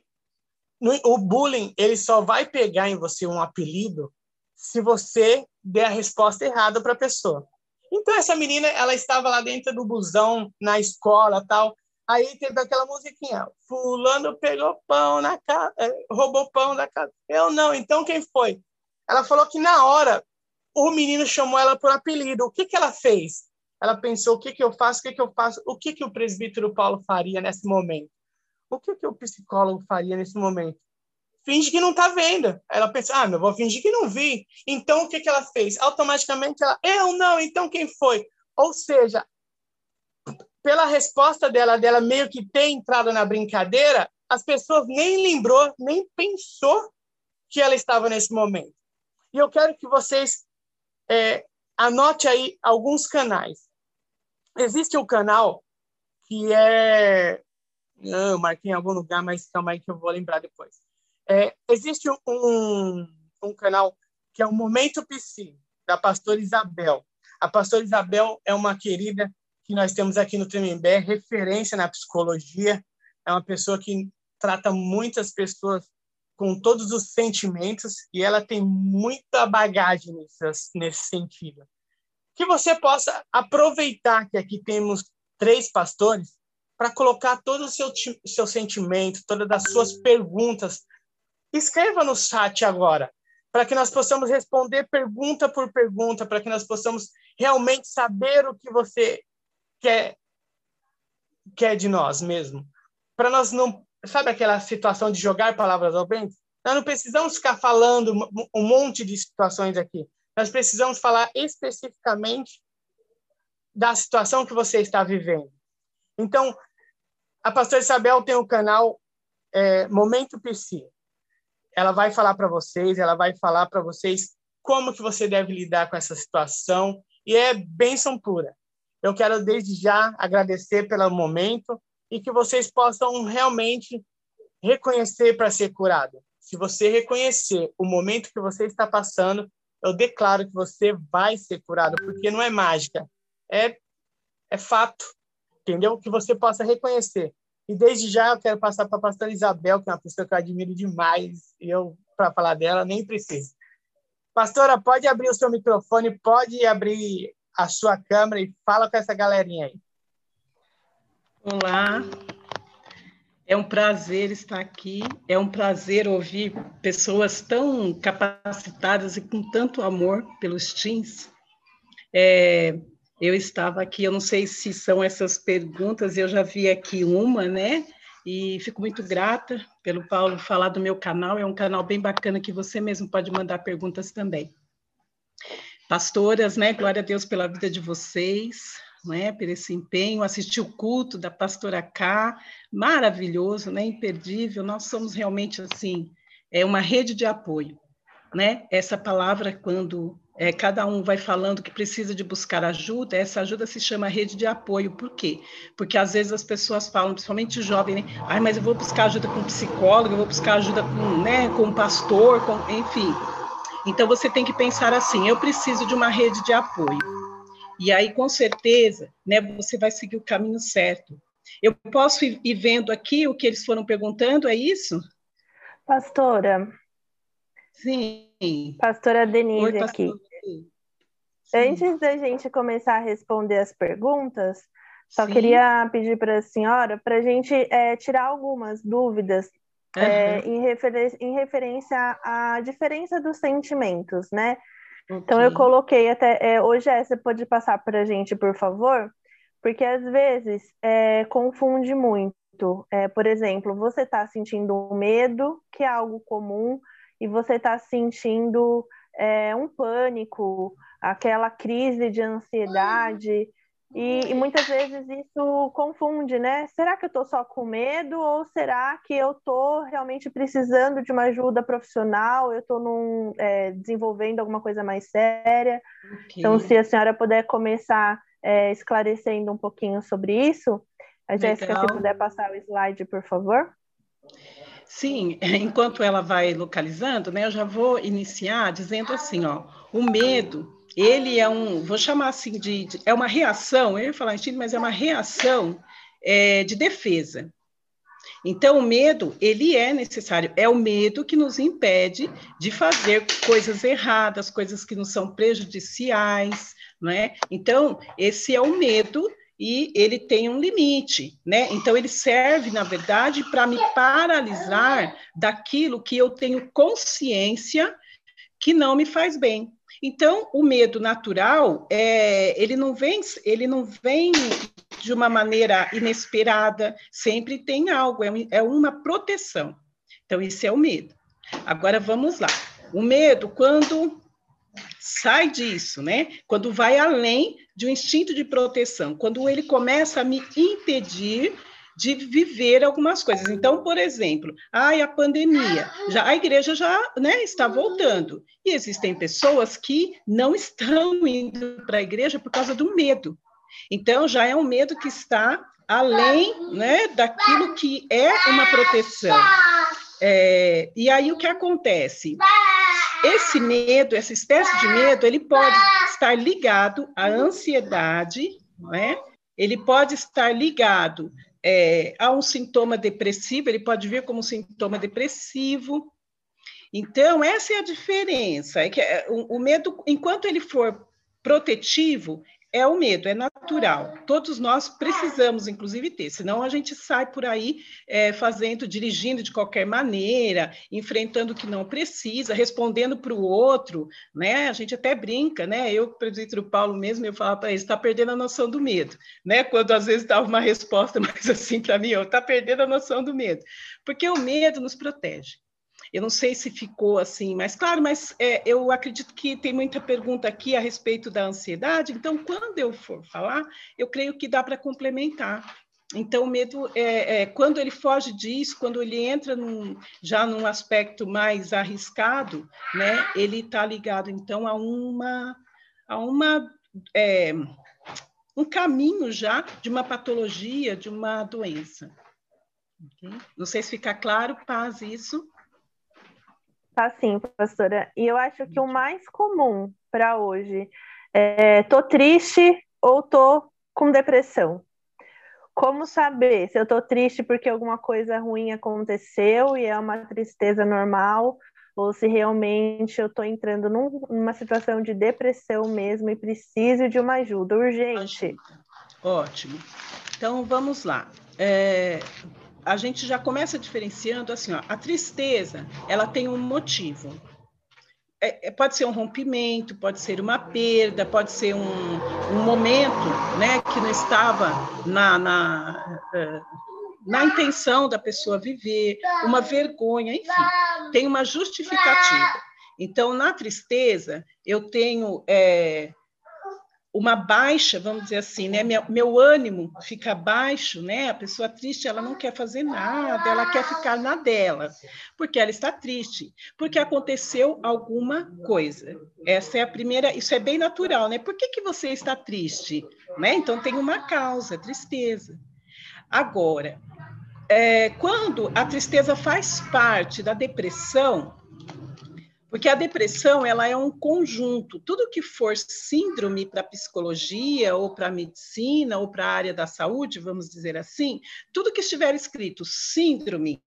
no, o bullying ele só vai pegar em você um apelido se você der a resposta errada para a pessoa. Então essa menina, ela estava lá dentro do busão, na escola, tal. Aí teve aquela musiquinha, fulano pegou pão na casa, eh, roubou pão da casa. Eu não, então quem foi? Ela falou que na hora o menino chamou ela por apelido. O que que ela fez? Ela pensou, o que que eu faço? O que que eu faço? O que que o presbítero Paulo faria nesse momento? O que que o psicólogo faria nesse momento? Finge que não está vendo. Ela pensa, ah, eu vou fingir que não vi. Então, o que, que ela fez? Automaticamente, ela, eu não, então quem foi? Ou seja, pela resposta dela, dela meio que ter entrado na brincadeira, as pessoas nem lembrou, nem pensou que ela estava nesse momento. E eu quero que vocês é, anote aí alguns canais. Existe um canal que é. Não, marquei em algum lugar, mas calma aí que eu vou lembrar depois. É, existe um, um canal que é o Momento PC, da pastora Isabel. A pastora Isabel é uma querida que nós temos aqui no Tremembé, referência na psicologia. É uma pessoa que trata muitas pessoas com todos os sentimentos e ela tem muita bagagem nesse, nesse sentido. Que você possa aproveitar que aqui temos três pastores para colocar todo o seu, seu sentimento, todas as suas perguntas. Escreva no chat agora, para que nós possamos responder pergunta por pergunta, para que nós possamos realmente saber o que você quer, quer de nós mesmo. Para nós não sabe aquela situação de jogar palavras ao vento? Nós não precisamos ficar falando um monte de situações aqui. Nós precisamos falar especificamente da situação que você está vivendo. Então, a pastora Isabel tem um canal é, Momento PC. Ela vai falar para vocês, ela vai falar para vocês como que você deve lidar com essa situação e é bênção pura. Eu quero desde já agradecer pelo momento e que vocês possam realmente reconhecer para ser curado. Se você reconhecer o momento que você está passando, eu declaro que você vai ser curado, porque não é mágica, é, é fato, entendeu? Que você possa reconhecer. E desde já eu quero passar para a pastora Isabel, que é uma pessoa que eu admiro demais, e eu, para falar dela, nem preciso. Pastora, pode abrir o seu microfone, pode abrir a sua câmera e fala com essa galerinha aí. Olá, é um prazer estar aqui, é um prazer ouvir pessoas tão capacitadas e com tanto amor pelos teens. É, eu estava aqui, eu não sei se são essas perguntas, eu já vi aqui uma, né? E fico muito grata pelo Paulo falar do meu canal, é um canal bem bacana que você mesmo pode mandar perguntas também. Pastoras, né? Glória a Deus pela vida de vocês né, por esse empenho, assistir o culto da pastora K, maravilhoso, né, imperdível. Nós somos realmente assim, é uma rede de apoio, né? Essa palavra quando é, cada um vai falando que precisa de buscar ajuda, essa ajuda se chama rede de apoio. Por quê? Porque às vezes as pessoas falam, principalmente jovem, né? Ai, mas eu vou buscar ajuda com um psicólogo, eu vou buscar ajuda com, né, com um pastor, com, enfim. Então você tem que pensar assim: eu preciso de uma rede de apoio. E aí, com certeza, né, você vai seguir o caminho certo. Eu posso ir vendo aqui o que eles foram perguntando, é isso? Pastora. Sim. Pastora Denise Oi, aqui. Antes da gente começar a responder as perguntas, só Sim. queria pedir para a senhora para a gente é, tirar algumas dúvidas uhum. é, em, refer em referência à diferença dos sentimentos, né? Okay. Então eu coloquei até. É, hoje é, você pode passar para a gente, por favor? Porque às vezes é, confunde muito. É, por exemplo, você está sentindo medo, que é algo comum, e você está sentindo é, um pânico, aquela crise de ansiedade. E, e, muitas vezes isso confunde, né? Será que eu estou só com medo ou será que eu estou realmente precisando de uma ajuda profissional? Eu estou é, desenvolvendo alguma coisa mais séria? Okay. Então, se a senhora puder começar é, esclarecendo um pouquinho sobre isso, a Jéssica, se puder passar o slide, por favor. Sim, enquanto ela vai localizando, né, eu já vou iniciar dizendo assim, ó, o medo ele é um, vou chamar assim de, de é uma reação, eu ia falar instinto, mas é uma reação é, de defesa. Então, o medo, ele é necessário, é o medo que nos impede de fazer coisas erradas, coisas que não são prejudiciais, não é? Então, esse é o medo e ele tem um limite, né? Então, ele serve, na verdade, para me paralisar daquilo que eu tenho consciência que não me faz bem. Então, o medo natural, é, ele, não vem, ele não vem de uma maneira inesperada, sempre tem algo, é, é uma proteção. Então, isso é o medo. Agora, vamos lá. O medo, quando sai disso, né? Quando vai além de um instinto de proteção, quando ele começa a me impedir de viver algumas coisas. Então, por exemplo, ai, a pandemia, já a igreja já né, está voltando. E existem pessoas que não estão indo para a igreja por causa do medo. Então, já é um medo que está além né, daquilo que é uma proteção. É, e aí o que acontece? Esse medo, essa espécie de medo, ele pode estar ligado à ansiedade, não é? ele pode estar ligado é, a um sintoma depressivo, ele pode vir como sintoma depressivo. Então, essa é a diferença. É que é, o, o medo, enquanto ele for protetivo, é o medo, é natural. Todos nós precisamos, inclusive, ter, senão a gente sai por aí é, fazendo, dirigindo de qualquer maneira, enfrentando o que não precisa, respondendo para o outro, né? A gente até brinca, né? Eu, o Paulo mesmo, eu falava para ele, está perdendo a noção do medo, né? Quando às vezes dava uma resposta mais assim para mim, está perdendo a noção do medo, porque o medo nos protege. Eu não sei se ficou assim mais claro, mas é, eu acredito que tem muita pergunta aqui a respeito da ansiedade, então, quando eu for falar, eu creio que dá para complementar. Então, o medo, é, é, quando ele foge disso, quando ele entra num, já num aspecto mais arriscado, né, ele está ligado, então, a uma, a uma é, um caminho já de uma patologia, de uma doença. Okay? Não sei se fica claro, Paz, isso. Tá sim, pastora. E eu acho que o mais comum para hoje é tô triste ou tô com depressão. Como saber se eu tô triste porque alguma coisa ruim aconteceu e é uma tristeza normal, ou se realmente eu tô entrando num, numa situação de depressão mesmo e preciso de uma ajuda urgente. Ótimo. Então vamos lá. É, a gente já começa diferenciando assim, ó, a tristeza, ela tem um motivo. É, é, pode ser um rompimento, pode ser uma perda, pode ser um, um momento, né, que não estava na, na, é, na intenção da pessoa viver, uma vergonha, enfim, tem uma justificativa. Então, na tristeza, eu tenho é, uma baixa, vamos dizer assim, né? Meu, meu, ânimo fica baixo, né? A pessoa triste, ela não quer fazer nada, ela quer ficar na dela, porque ela está triste, porque aconteceu alguma coisa. Essa é a primeira, isso é bem natural, né? Por que, que você está triste? Né? Então tem uma causa, tristeza. Agora, é, quando a tristeza faz parte da depressão, porque a depressão ela é um conjunto. Tudo que for síndrome para psicologia ou para medicina ou para a área da saúde, vamos dizer assim, tudo que estiver escrito síndrome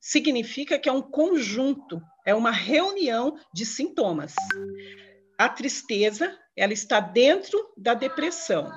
significa que é um conjunto, é uma reunião de sintomas. A tristeza, ela está dentro da depressão.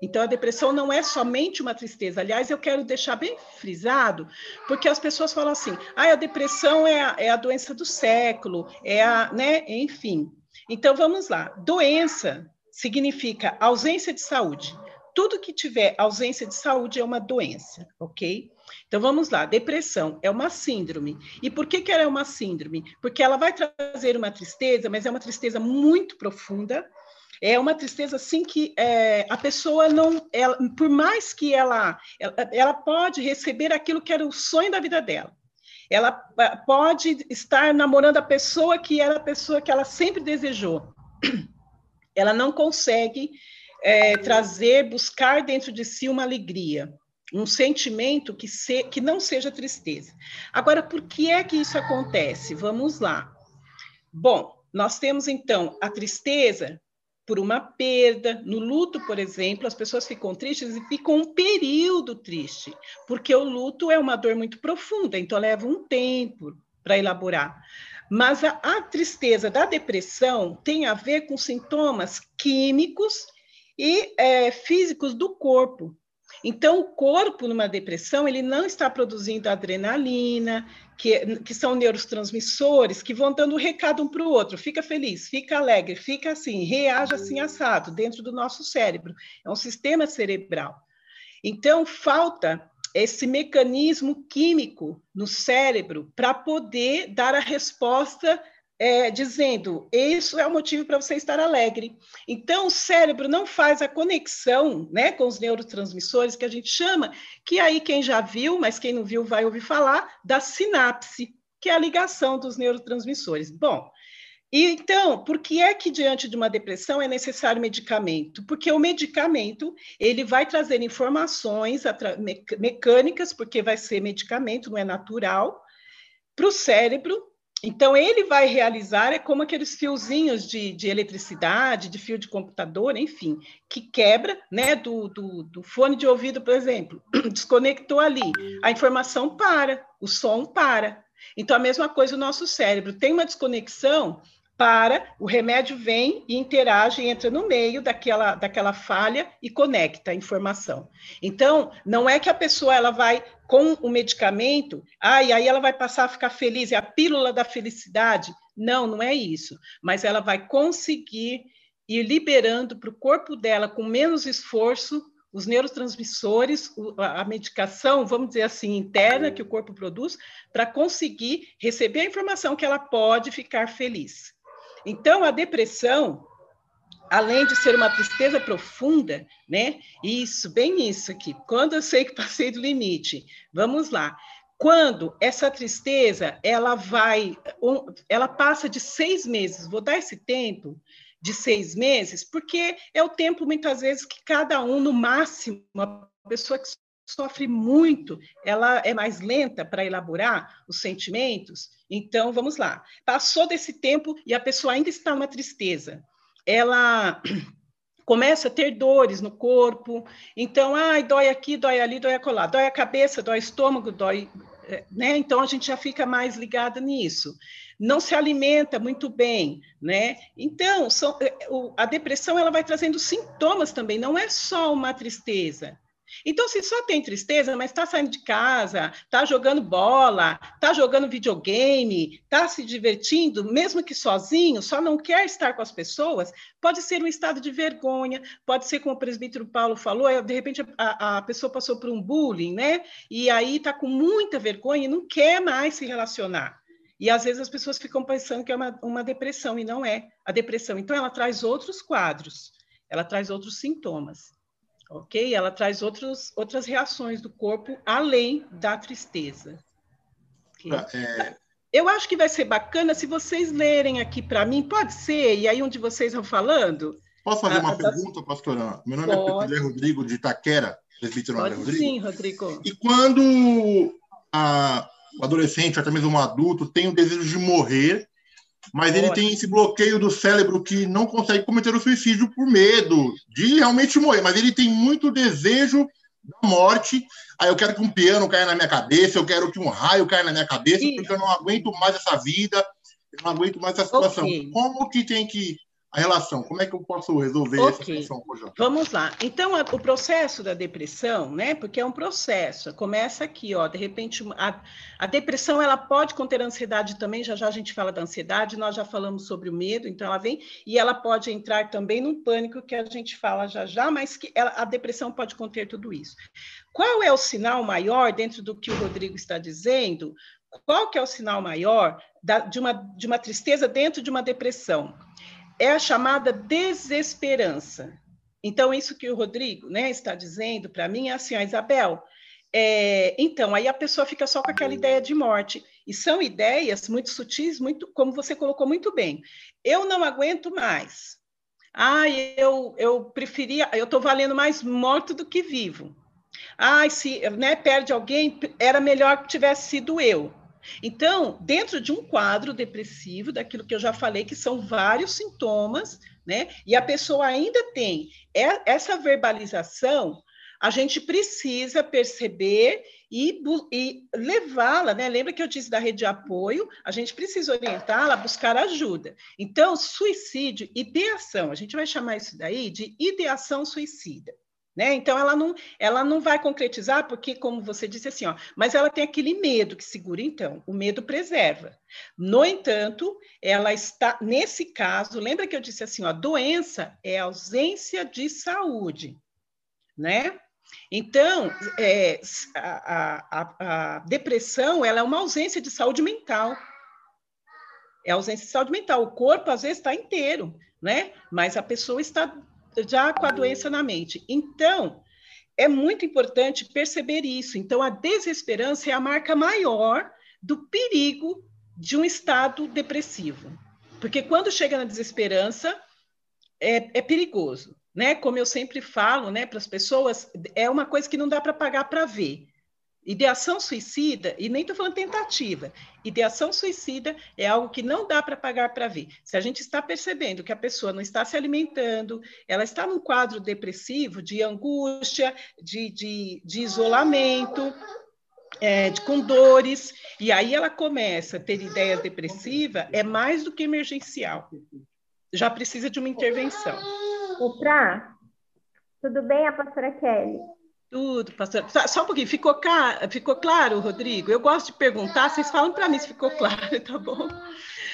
Então, a depressão não é somente uma tristeza. Aliás, eu quero deixar bem frisado, porque as pessoas falam assim: ah, a depressão é a, é a doença do século, é a, né? Enfim. Então, vamos lá. Doença significa ausência de saúde. Tudo que tiver ausência de saúde é uma doença, ok? Então vamos lá, depressão é uma síndrome. E por que, que ela é uma síndrome? Porque ela vai trazer uma tristeza, mas é uma tristeza muito profunda, é uma tristeza assim que é, a pessoa não, ela, por mais que ela, ela, ela pode receber aquilo que era o sonho da vida dela. Ela pode estar namorando a pessoa que era a pessoa que ela sempre desejou. Ela não consegue é, trazer, buscar dentro de si uma alegria, um sentimento que, se, que não seja tristeza. Agora, por que é que isso acontece? Vamos lá. Bom, nós temos então a tristeza por uma perda. No luto, por exemplo, as pessoas ficam tristes e ficam um período triste, porque o luto é uma dor muito profunda, então leva um tempo para elaborar. Mas a, a, tristeza da depressão tem a ver com sintomas químicos e é, físicos do corpo. Então, o corpo, numa depressão, ele não está produzindo adrenalina, que, que são neurotransmissores que vão dando recado um para o outro. Fica feliz, fica alegre, fica assim, reage assim assado, dentro do nosso cérebro. É um sistema cerebral. Então, falta esse mecanismo químico no cérebro para poder dar a resposta é, dizendo isso é o motivo para você estar alegre. Então, o cérebro não faz a conexão né, com os neurotransmissores que a gente chama, que aí quem já viu, mas quem não viu vai ouvir falar, da sinapse, que é a ligação dos neurotransmissores. Bom, e então, por que é que diante de uma depressão é necessário medicamento? Porque o medicamento ele vai trazer informações mecânicas, porque vai ser medicamento, não é natural, para o cérebro. Então, ele vai realizar, é como aqueles fiozinhos de, de eletricidade, de fio de computador, enfim, que quebra, né, do, do, do fone de ouvido, por exemplo, desconectou ali, a informação para, o som para. Então, a mesma coisa o nosso cérebro, tem uma desconexão, para, o remédio vem e interage, entra no meio daquela, daquela falha e conecta a informação. Então, não é que a pessoa ela vai com o medicamento, ah, e aí ela vai passar a ficar feliz, é a pílula da felicidade. Não, não é isso. Mas ela vai conseguir ir liberando para o corpo dela, com menos esforço, os neurotransmissores, a medicação, vamos dizer assim, interna que o corpo produz, para conseguir receber a informação que ela pode ficar feliz. Então, a depressão, além de ser uma tristeza profunda, né? Isso, bem isso aqui. Quando eu sei que passei do limite, vamos lá. Quando essa tristeza, ela vai, ela passa de seis meses, vou dar esse tempo de seis meses, porque é o tempo, muitas vezes, que cada um, no máximo, uma pessoa que sofre muito, ela é mais lenta para elaborar os sentimentos. Então, vamos lá. Passou desse tempo e a pessoa ainda está numa tristeza. Ela começa a ter dores no corpo. Então, ai, dói aqui, dói ali, dói acolá. Dói a cabeça, dói o estômago, dói... É, né? Então, a gente já fica mais ligada nisso. Não se alimenta muito bem, né? Então, são, é, a depressão ela vai trazendo sintomas também, não é só uma tristeza. Então, se só tem tristeza, mas está saindo de casa, está jogando bola, está jogando videogame, está se divertindo, mesmo que sozinho, só não quer estar com as pessoas, pode ser um estado de vergonha, pode ser, como o presbítero Paulo falou, é, de repente a, a pessoa passou por um bullying, né? E aí está com muita vergonha e não quer mais se relacionar. E às vezes as pessoas ficam pensando que é uma, uma depressão, e não é a depressão. Então, ela traz outros quadros, ela traz outros sintomas ok? Ela traz outros, outras reações do corpo além da tristeza. Okay? Ah, é... Eu acho que vai ser bacana se vocês lerem aqui para mim, pode ser, e aí onde vocês vão falando. Posso fazer uma pergunta, pastora? Meu nome é pode. é Rodrigo de Itaquera, presbítero pode Rodrigo. Sim, Rodrigo. E quando a, o adolescente, até mesmo um adulto, tem o desejo de morrer, mas ele tem esse bloqueio do cérebro que não consegue cometer o suicídio por medo de realmente morrer, mas ele tem muito desejo da morte. Aí eu quero que um piano caia na minha cabeça, eu quero que um raio caia na minha cabeça, porque eu não aguento mais essa vida, eu não aguento mais essa situação. Okay. Como que tem que a relação, como é que eu posso resolver okay. essa situação, Rojão? Vamos lá. Então, o processo da depressão, né? Porque é um processo, começa aqui, ó, de repente, a, a depressão, ela pode conter ansiedade também, já já a gente fala da ansiedade, nós já falamos sobre o medo, então ela vem, e ela pode entrar também no pânico, que a gente fala já já, mas que ela, a depressão pode conter tudo isso. Qual é o sinal maior, dentro do que o Rodrigo está dizendo, qual que é o sinal maior da, de, uma, de uma tristeza dentro de uma depressão? É a chamada desesperança. Então, isso que o Rodrigo né, está dizendo para mim é assim, a Isabel, é, então, aí a pessoa fica só com aquela ideia de morte. E são ideias muito sutis, muito, como você colocou muito bem. Eu não aguento mais. Ah, eu, eu preferia, eu estou valendo mais morto do que vivo. Ah, se né, perde alguém, era melhor que tivesse sido eu. Então, dentro de um quadro depressivo, daquilo que eu já falei, que são vários sintomas, né? E a pessoa ainda tem essa verbalização, a gente precisa perceber e, e levá-la, né? Lembra que eu disse da rede de apoio? A gente precisa orientá-la a buscar ajuda. Então, suicídio, ideação, a gente vai chamar isso daí de ideação suicida. Né? Então, ela não, ela não vai concretizar, porque, como você disse assim, ó, mas ela tem aquele medo que segura, então, o medo preserva. No entanto, ela está, nesse caso, lembra que eu disse assim, ó, doença é ausência de saúde, né? Então, é, a, a, a, depressão ela é uma ausência de saúde mental. é ausência de saúde mental. O corpo, às vezes, está inteiro, né? Mas a pessoa está já com a doença na mente. Então, é muito importante perceber isso. Então, a desesperança é a marca maior do perigo de um estado depressivo. Porque quando chega na desesperança, é, é perigoso. Né? Como eu sempre falo né, para as pessoas, é uma coisa que não dá para pagar para ver. Ideação suicida, e nem estou falando tentativa, ideação suicida é algo que não dá para pagar para ver. Se a gente está percebendo que a pessoa não está se alimentando, ela está num quadro depressivo, de angústia, de, de, de isolamento, é, com dores, e aí ela começa a ter ideia depressiva, é mais do que emergencial. Já precisa de uma intervenção. O Pra, tudo bem, a pastora Kelly? Tudo, pastor. Só um pouquinho, ficou, ficou claro, Rodrigo? Eu gosto de perguntar, vocês falam para mim se ficou claro, tá bom?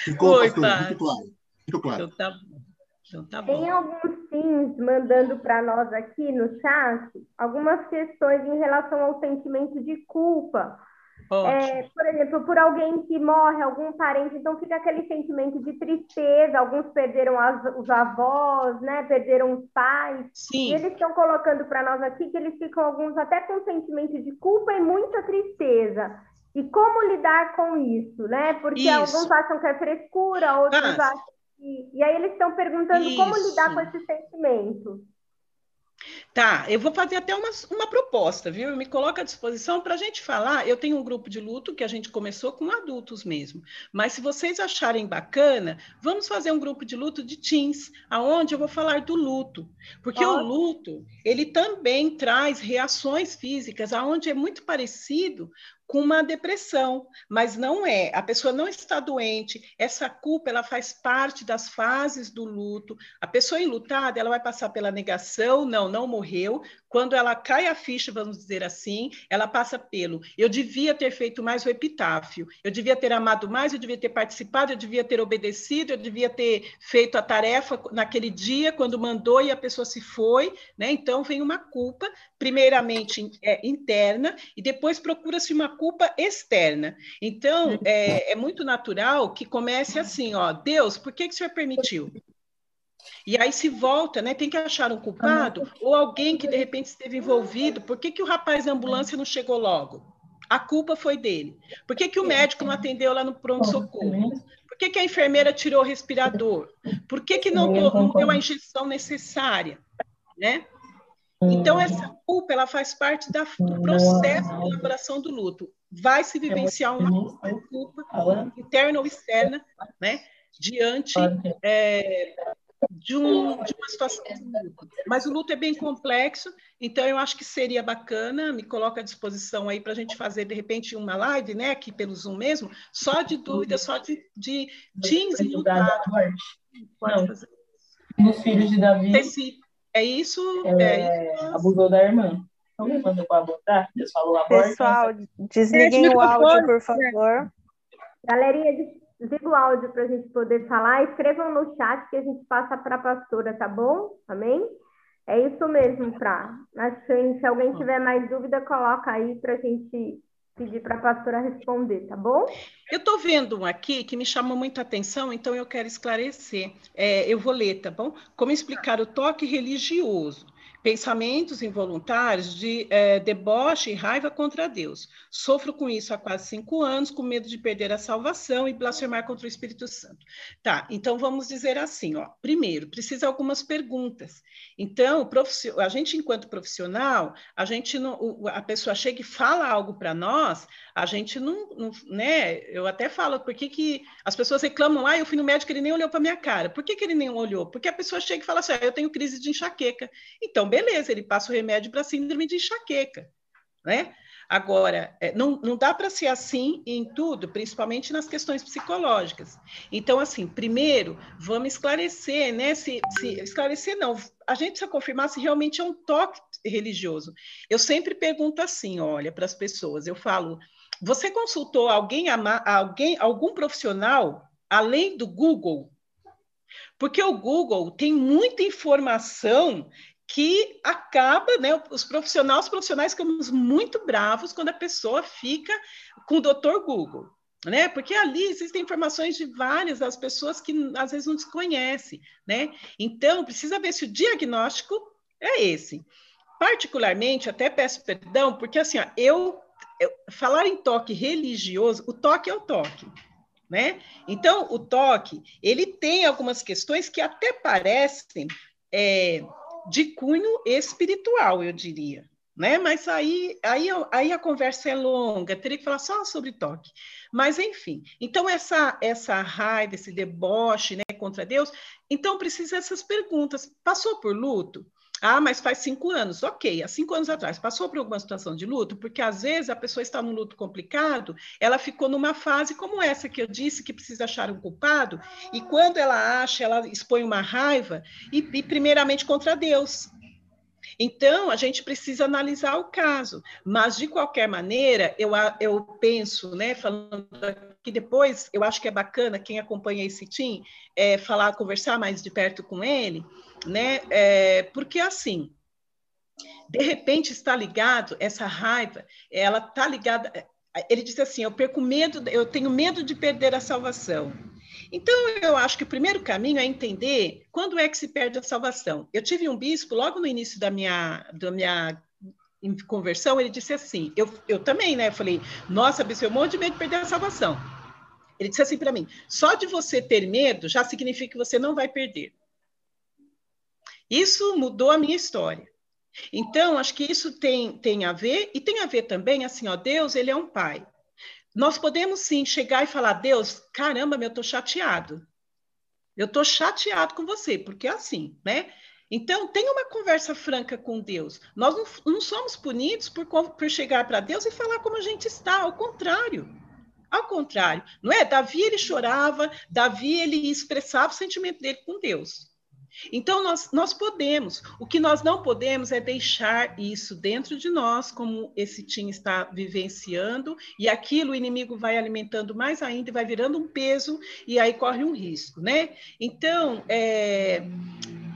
Ficou, Oi, pastor, muito claro. Muito claro. Então tá, então tá bom. Tem alguns sims mandando para nós aqui no chat algumas questões em relação ao sentimento de culpa. É, por exemplo, por alguém que morre, algum parente, então fica aquele sentimento de tristeza. Alguns perderam as, os avós, né? Perderam os pais. Sim. E eles estão colocando para nós aqui que eles ficam alguns até com sentimento de culpa e muita tristeza. E como lidar com isso, né? Porque isso. alguns acham que é frescura, outros ah. acham que. E aí eles estão perguntando isso. como lidar com esse sentimento. Tá, eu vou fazer até uma, uma proposta, viu? Eu me coloco à disposição para a gente falar. Eu tenho um grupo de luto que a gente começou com adultos mesmo. Mas se vocês acharem bacana, vamos fazer um grupo de luto de teens, aonde eu vou falar do luto. Porque o luto, ele também traz reações físicas, aonde é muito parecido com uma depressão, mas não é. A pessoa não está doente. Essa culpa ela faz parte das fases do luto. A pessoa enlutada ela vai passar pela negação, não, não morreu. Quando ela cai a ficha, vamos dizer assim, ela passa pelo eu devia ter feito mais o epitáfio, eu devia ter amado mais, eu devia ter participado, eu devia ter obedecido, eu devia ter feito a tarefa naquele dia quando mandou e a pessoa se foi, né? Então vem uma culpa, primeiramente é, interna e depois procura-se uma culpa externa. Então é, é, muito natural que comece assim, ó, Deus, por que que o Senhor permitiu? E aí se volta, né? Tem que achar um culpado ou alguém que de repente esteve envolvido. Por que, que o rapaz da ambulância não chegou logo? A culpa foi dele. Por que, que o médico não atendeu lá no pronto-socorro? Por que, que a enfermeira tirou o respirador? Por que, que não, não deu a injeção necessária? Né? Então, essa culpa ela faz parte da, do processo de elaboração do luto. Vai se vivenciar uma culpa interna ou externa, né? diante é, de, um, de uma situação de luto. Mas o luto é bem complexo, então eu acho que seria bacana, me coloca à disposição aí para a gente fazer, de repente, uma live, né, aqui pelo Zoom mesmo, só de dúvidas, só de, de teens lutados. Pode fazer. Nos filhos de Davi. Esse, é isso? É, é isso. Abusou da irmã. Alguém mandou para abortar? Deus falou aborto. Pessoal, desliguem o áudio, por favor. Galerinha, Desliga o áudio para a gente poder falar. Escrevam no chat que a gente passa para a pastora, tá bom? Amém? É isso mesmo, Pra. Se alguém tiver mais dúvida, coloca aí para a gente pedir para a pastora responder, tá bom? Eu estou vendo um aqui que me chamou muita atenção, então eu quero esclarecer. É, eu vou ler, tá bom? Como explicar o toque religioso pensamentos involuntários de é, deboche e raiva contra Deus. Sofro com isso há quase cinco anos, com medo de perder a salvação e blasfemar contra o Espírito Santo. Tá, então vamos dizer assim, ó. Primeiro, precisa algumas perguntas. Então, a gente, enquanto profissional, a gente não, a pessoa chega e fala algo para nós, a gente não, não, né? Eu até falo, por que, que as pessoas reclamam, ah, eu fui no médico, ele nem olhou para minha cara. Por que, que ele nem olhou? Porque a pessoa chega e fala assim, ah, eu tenho crise de enxaqueca. Então, beleza, ele passa o remédio para síndrome de enxaqueca, né? Agora, é, não, não dá para ser assim em tudo, principalmente nas questões psicológicas. Então, assim, primeiro, vamos esclarecer, né? Se, se, esclarecer não, a gente precisa confirmar se realmente é um toque religioso. Eu sempre pergunto assim, olha, para as pessoas, eu falo, você consultou alguém, alguém, algum profissional além do Google? Porque o Google tem muita informação que acaba, né, os profissionais, os profissionais ficamos muito bravos quando a pessoa fica com o doutor Google. né? Porque ali existem informações de várias das pessoas que às vezes não desconhecem, né? Então, precisa ver se o diagnóstico é esse. Particularmente, até peço perdão, porque assim, ó, eu, eu falar em toque religioso, o toque é o toque, né? Então, o toque, ele tem algumas questões que até parecem é, de cunho espiritual, eu diria, né? Mas aí, aí, aí a conversa é longa, teria que falar só sobre toque. Mas, enfim, então essa, essa raiva, esse deboche né, contra Deus, então precisa essas perguntas. Passou por luto? Ah, mas faz cinco anos. Ok, há cinco anos atrás, passou por alguma situação de luto? Porque às vezes a pessoa está num luto complicado, ela ficou numa fase como essa que eu disse, que precisa achar um culpado, e quando ela acha, ela expõe uma raiva, e, e primeiramente contra Deus. Então, a gente precisa analisar o caso, mas de qualquer maneira, eu, eu penso, né, falando aqui depois, eu acho que é bacana quem acompanha esse team é, falar, conversar mais de perto com ele, né, é, porque assim, de repente está ligado, essa raiva, ela está ligada, ele diz assim, eu perco medo, eu tenho medo de perder a salvação. Então, eu acho que o primeiro caminho é entender quando é que se perde a salvação. Eu tive um bispo, logo no início da minha, da minha conversão, ele disse assim, eu, eu também, né? Eu falei, nossa, bispo, eu monte de medo de perder a salvação. Ele disse assim para mim, só de você ter medo já significa que você não vai perder. Isso mudou a minha história. Então, acho que isso tem, tem a ver, e tem a ver também, assim, ó, Deus, ele é um pai. Nós podemos sim chegar e falar, Deus, caramba, meu, eu estou chateado. Eu estou chateado com você, porque é assim, né? Então, tenha uma conversa franca com Deus. Nós não, não somos punidos por, por chegar para Deus e falar como a gente está, ao contrário. Ao contrário, não é? Davi, ele chorava, Davi, ele expressava o sentimento dele com Deus. Então, nós, nós podemos. O que nós não podemos é deixar isso dentro de nós, como esse Tim está vivenciando, e aquilo o inimigo vai alimentando mais ainda e vai virando um peso, e aí corre um risco, né? Então, é,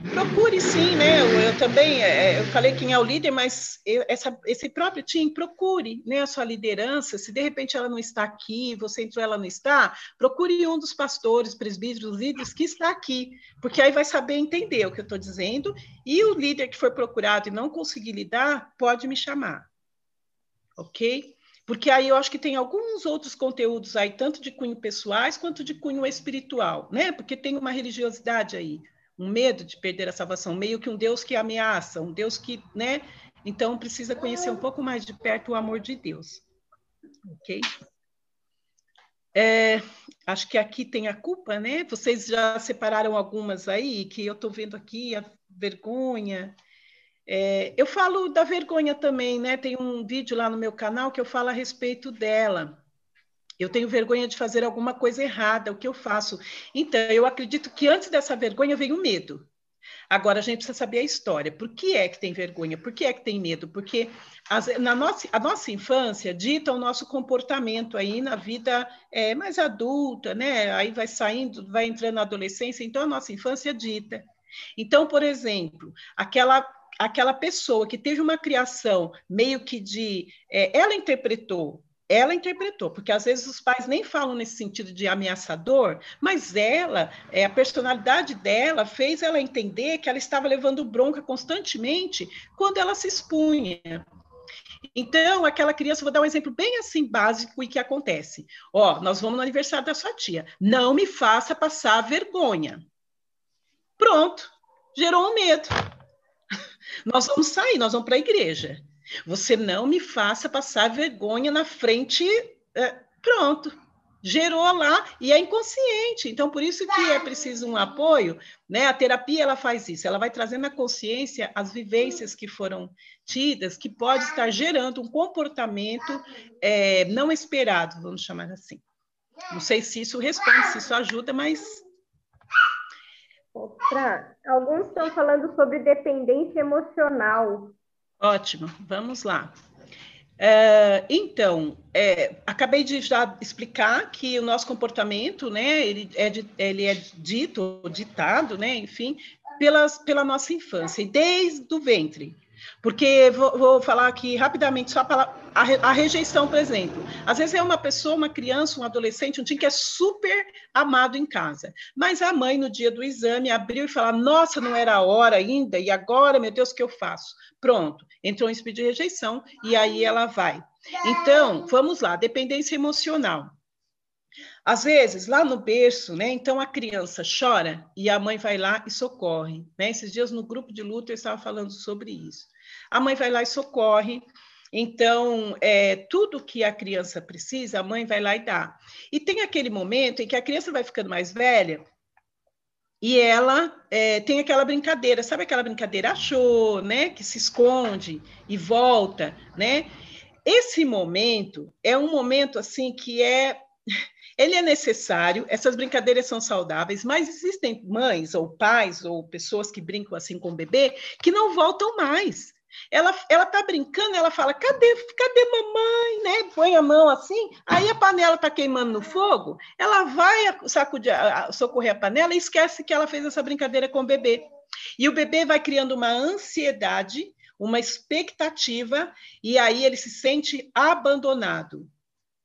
Procure sim, né? Eu, eu também, é, é, eu falei quem é o líder, mas eu, essa, esse próprio time, procure né, a sua liderança. Se de repente ela não está aqui, você entrou, ela não está, procure um dos pastores, presbíteros, líderes que está aqui, porque aí vai saber entender o que eu estou dizendo. E o líder que for procurado e não conseguir lidar, pode me chamar. Ok? Porque aí eu acho que tem alguns outros conteúdos aí, tanto de cunho pessoais quanto de cunho espiritual, né? Porque tem uma religiosidade aí um medo de perder a salvação, meio que um Deus que ameaça, um Deus que, né? Então precisa conhecer um pouco mais de perto o amor de Deus. Ok? É, acho que aqui tem a culpa, né? Vocês já separaram algumas aí, que eu estou vendo aqui, a vergonha. É, eu falo da vergonha também, né? Tem um vídeo lá no meu canal que eu falo a respeito dela. Eu tenho vergonha de fazer alguma coisa errada, o que eu faço? Então, eu acredito que antes dessa vergonha veio o medo. Agora a gente precisa saber a história. Por que é que tem vergonha? Por que é que tem medo? Porque as, na nossa, a nossa infância dita o nosso comportamento aí na vida é, mais adulta, né? Aí vai saindo, vai entrando na adolescência, então a nossa infância dita. Então, por exemplo, aquela aquela pessoa que teve uma criação meio que de. É, ela interpretou ela interpretou, porque às vezes os pais nem falam nesse sentido de ameaçador, mas ela, é, a personalidade dela fez ela entender que ela estava levando bronca constantemente quando ela se expunha. Então, aquela criança, vou dar um exemplo bem assim básico e que acontece. Ó, nós vamos no aniversário da sua tia. Não me faça passar vergonha. Pronto, gerou um medo. Nós vamos sair, nós vamos para a igreja. Você não me faça passar vergonha na frente. É, pronto, gerou lá e é inconsciente. Então, por isso que é preciso um apoio, né? A terapia ela faz isso, ela vai trazendo à consciência as vivências que foram tidas, que pode estar gerando um comportamento é, não esperado, vamos chamar assim. Não sei se isso responde, se isso ajuda, mas. Outra, alguns estão falando sobre dependência emocional. Ótimo, vamos lá. É, então, é, acabei de já explicar que o nosso comportamento, né, ele é, ele é dito, ditado, né, enfim, pelas, pela nossa infância, e desde o ventre. Porque vou, vou, falar aqui rapidamente só a, a, a, rejeição, por exemplo. Às vezes é uma pessoa, uma criança, um adolescente, um time que é super amado em casa. Mas a mãe, no dia do exame, abriu e falou: Nossa, não era a hora ainda, e agora, meu Deus, o que eu faço? Pronto, entrou em espírito de rejeição, e aí ela vai. Então, vamos lá, dependência emocional. Às vezes, lá no berço, né? Então a criança chora e a mãe vai lá e socorre. Né? Esses dias no grupo de luta eu estava falando sobre isso. A mãe vai lá e socorre. Então, é, tudo que a criança precisa, a mãe vai lá e dá. E tem aquele momento em que a criança vai ficando mais velha e ela é, tem aquela brincadeira, sabe aquela brincadeira achou, né? Que se esconde e volta, né? Esse momento é um momento assim que é ele é necessário, essas brincadeiras são saudáveis, mas existem mães ou pais ou pessoas que brincam assim com o bebê que não voltam mais. Ela, ela tá brincando, ela fala: cadê, cadê mamãe? Né? Põe a mão assim, aí a panela tá queimando no fogo, ela vai sacudir, socorrer a panela e esquece que ela fez essa brincadeira com o bebê. E o bebê vai criando uma ansiedade, uma expectativa, e aí ele se sente abandonado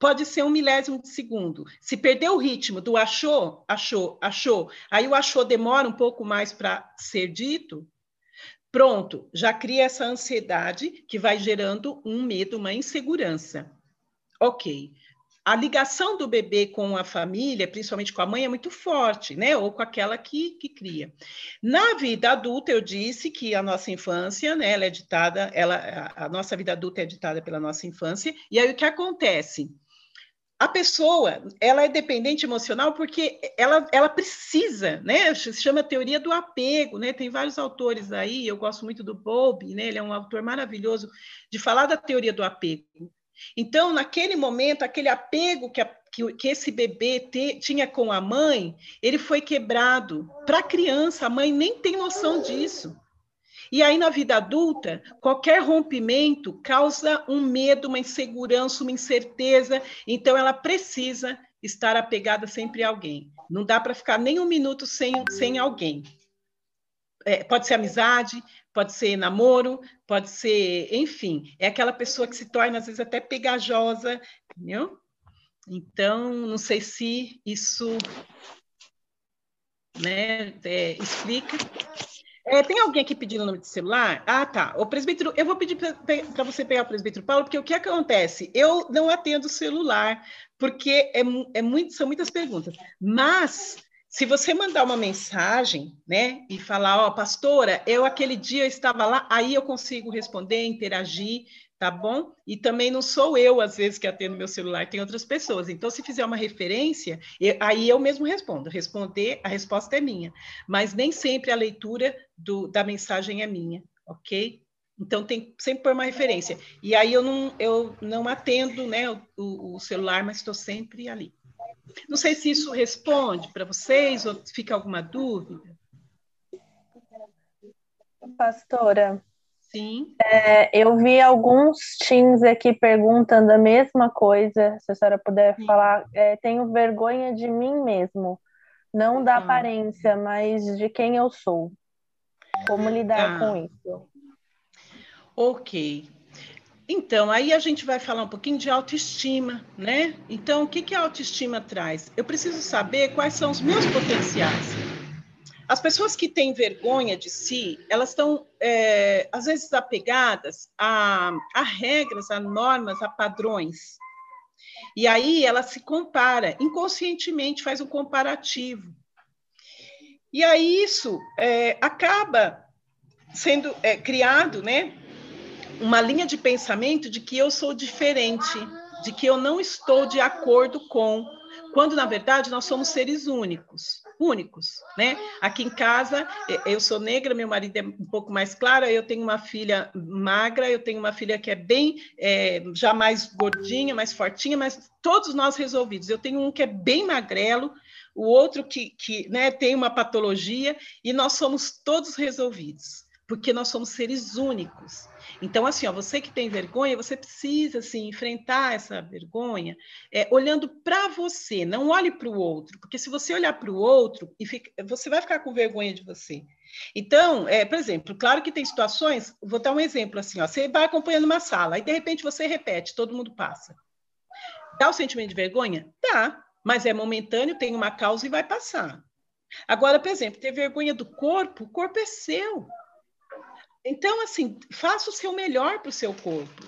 pode ser um milésimo de segundo. Se perder o ritmo do achou, achou, achou, aí o achou demora um pouco mais para ser dito, pronto, já cria essa ansiedade que vai gerando um medo, uma insegurança. Ok. A ligação do bebê com a família, principalmente com a mãe, é muito forte, né? Ou com aquela que, que cria. Na vida adulta, eu disse que a nossa infância, né? Ela é ditada, ela, a nossa vida adulta é ditada pela nossa infância. E aí o que acontece? A pessoa ela é dependente emocional porque ela, ela precisa, né? Se chama teoria do apego, né? Tem vários autores aí, eu gosto muito do Bowlby, né? Ele é um autor maravilhoso de falar da teoria do apego. Então, naquele momento, aquele apego que, a, que, que esse bebê te, tinha com a mãe, ele foi quebrado. Para a criança, a mãe nem tem noção disso. E aí, na vida adulta, qualquer rompimento causa um medo, uma insegurança, uma incerteza. Então, ela precisa estar apegada sempre a alguém. Não dá para ficar nem um minuto sem, sem alguém. É, pode ser amizade, pode ser namoro, pode ser, enfim, é aquela pessoa que se torna às vezes até pegajosa, entendeu? Então, não sei se isso né, é, explica. É, tem alguém aqui pedindo o nome de celular? Ah, tá. O presbítero, eu vou pedir para você pegar o presbítero Paulo, porque o que acontece? Eu não atendo celular, porque é, é muito, são muitas perguntas. Mas, se você mandar uma mensagem, né, e falar, ó, oh, pastora, eu aquele dia eu estava lá, aí eu consigo responder, interagir, tá bom? E também não sou eu, às vezes, que atendo meu celular, tem outras pessoas. Então, se fizer uma referência, eu, aí eu mesmo respondo. Responder, a resposta é minha. Mas nem sempre a leitura do, da mensagem é minha, ok? Então, tem sempre por uma referência. E aí eu não, eu não atendo né, o, o celular, mas estou sempre ali. Não sei se isso responde para vocês ou fica alguma dúvida. Pastora, Sim. É, eu vi alguns teens aqui perguntando a mesma coisa. Se a senhora puder Sim. falar, é, tenho vergonha de mim mesmo, não da aparência, mas de quem eu sou. Como lidar ah. com isso? Ok. Então, aí a gente vai falar um pouquinho de autoestima, né? Então, o que, que a autoestima traz? Eu preciso saber quais são os meus potenciais. As pessoas que têm vergonha de si, elas estão, é, às vezes, apegadas a, a regras, a normas, a padrões. E aí ela se compara, inconscientemente faz um comparativo. E aí isso é, acaba sendo é, criado, né, uma linha de pensamento de que eu sou diferente, de que eu não estou de acordo com, quando na verdade nós somos seres únicos únicos, né? Aqui em casa, eu sou negra, meu marido é um pouco mais claro, eu tenho uma filha magra, eu tenho uma filha que é bem, é, já mais gordinha, mais fortinha, mas todos nós resolvidos. Eu tenho um que é bem magrelo, o outro que, que né, tem uma patologia, e nós somos todos resolvidos. Porque nós somos seres únicos. Então, assim, ó, você que tem vergonha, você precisa assim, enfrentar essa vergonha é, olhando para você, não olhe para o outro, porque se você olhar para o outro, você vai ficar com vergonha de você. Então, é, por exemplo, claro que tem situações, vou dar um exemplo assim, ó, você vai acompanhando uma sala, aí de repente você repete, todo mundo passa. Dá o sentimento de vergonha? Dá, mas é momentâneo, tem uma causa e vai passar. Agora, por exemplo, ter vergonha do corpo, o corpo é seu. Então, assim, faça o seu melhor para o seu corpo.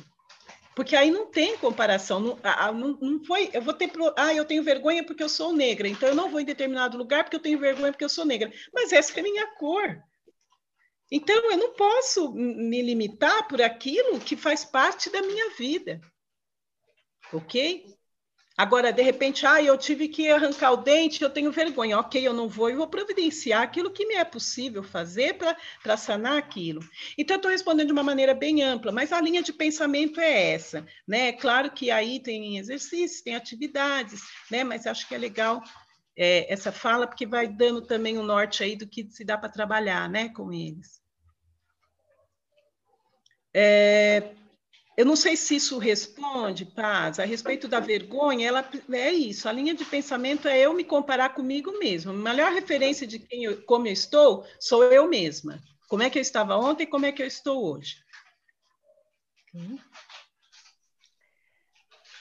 Porque aí não tem comparação. Não, não, não foi. Eu vou ter. Ah, eu tenho vergonha porque eu sou negra. Então eu não vou em determinado lugar porque eu tenho vergonha porque eu sou negra. Mas essa é a minha cor. Então eu não posso me limitar por aquilo que faz parte da minha vida. Ok? Agora, de repente, ah, eu tive que arrancar o dente, eu tenho vergonha. Ok, eu não vou, eu vou providenciar aquilo que me é possível fazer para sanar aquilo. Então, estou respondendo de uma maneira bem ampla, mas a linha de pensamento é essa. Né? Claro que aí tem exercícios, tem atividades, né? mas acho que é legal é, essa fala, porque vai dando também o um norte aí do que se dá para trabalhar né, com eles. É, eu não sei se isso responde, Paz, a respeito da vergonha, ela é isso, a linha de pensamento é eu me comparar comigo mesma. A melhor referência de quem eu, como eu estou sou eu mesma. Como é que eu estava ontem e como é que eu estou hoje.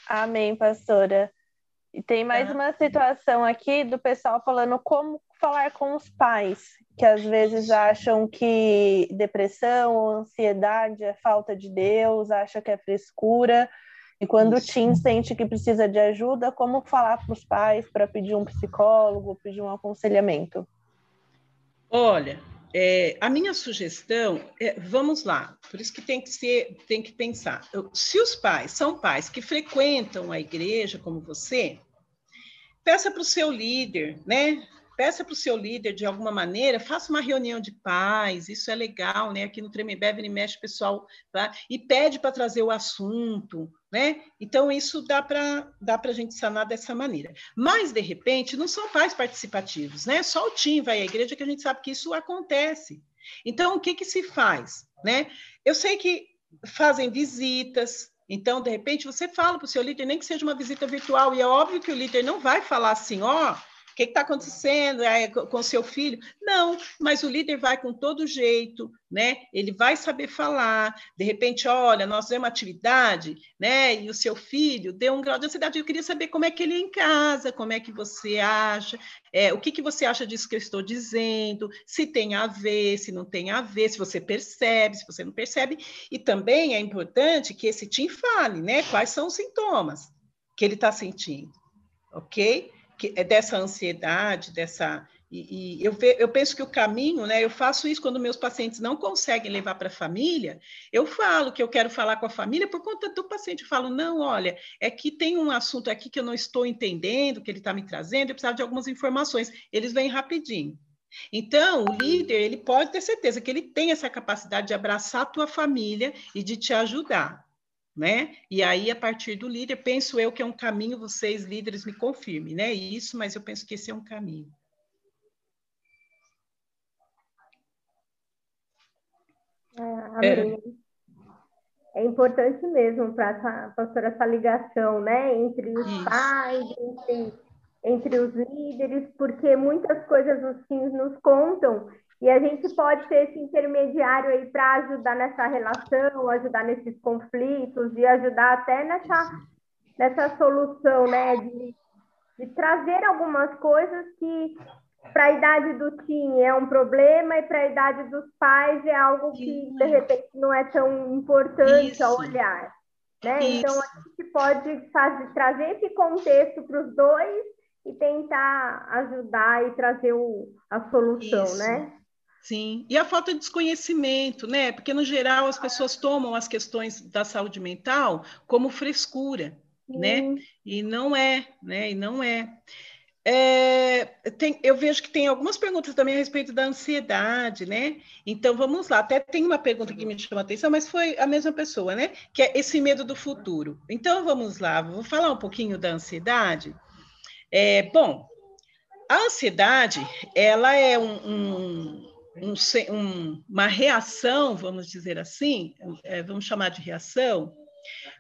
Amém, pastora. E tem mais uma situação aqui do pessoal falando como falar com os pais, que às vezes acham que depressão ansiedade é falta de Deus, acha que é frescura. E quando Isso. o Tim sente que precisa de ajuda, como falar para os pais para pedir um psicólogo, pedir um aconselhamento? Olha, é, a minha sugestão é, vamos lá, por isso que tem que ser, tem que pensar. Se os pais são pais que frequentam a igreja como você, peça para o seu líder, né? Peça para o seu líder, de alguma maneira, faça uma reunião de paz, isso é legal, né? Aqui no Tremebebe, ele mexe pessoal, tá? E pede para trazer o assunto, né? Então, isso dá para dá a gente sanar dessa maneira. Mas, de repente, não são pais participativos, né? Só o Tim vai à igreja que a gente sabe que isso acontece. Então, o que, que se faz, né? Eu sei que fazem visitas, então, de repente, você fala para o seu líder, nem que seja uma visita virtual, e é óbvio que o líder não vai falar assim, ó, oh, o que está acontecendo é, com seu filho? Não, mas o líder vai com todo jeito, né? Ele vai saber falar. De repente, olha, nós temos uma atividade, né? E o seu filho deu um grau de ansiedade. Eu queria saber como é que ele é em casa, como é que você acha, é, o que, que você acha disso que eu estou dizendo, se tem a ver, se não tem a ver, se você percebe, se você não percebe. E também é importante que esse Tim fale, né? Quais são os sintomas que ele está sentindo, ok? Que, é dessa ansiedade, dessa. E, e eu, ve, eu penso que o caminho, né? Eu faço isso quando meus pacientes não conseguem levar para a família, eu falo que eu quero falar com a família por conta do paciente. Eu falo, não, olha, é que tem um assunto aqui que eu não estou entendendo, que ele está me trazendo, eu precisava de algumas informações. Eles vêm rapidinho. Então, o líder, ele pode ter certeza que ele tem essa capacidade de abraçar a tua família e de te ajudar né? E aí, a partir do líder, penso eu que é um caminho, vocês líderes me confirmem, né? Isso, mas eu penso que esse é um caminho. É, é. é importante mesmo para pastora essa ligação, né? Entre os Isso. pais, entre, entre os líderes, porque muitas coisas os filhos nos contam e a gente pode ser esse intermediário aí para ajudar nessa relação, ajudar nesses conflitos e ajudar até nessa, nessa solução, né? De, de trazer algumas coisas que para a idade do teen é um problema e para a idade dos pais é algo que de repente não é tão importante Isso. a olhar. Né? Então a gente pode fazer, trazer esse contexto para os dois e tentar ajudar e trazer o, a solução, Isso. né? Sim, e a falta de desconhecimento, né? Porque, no geral, as pessoas tomam as questões da saúde mental como frescura, Sim. né? E não é, né? E não é. é tem, eu vejo que tem algumas perguntas também a respeito da ansiedade, né? Então, vamos lá. Até tem uma pergunta que me chamou a atenção, mas foi a mesma pessoa, né? Que é esse medo do futuro. Então, vamos lá. Vou falar um pouquinho da ansiedade. É, bom, a ansiedade, ela é um, um um, um, uma reação, vamos dizer assim, é, vamos chamar de reação,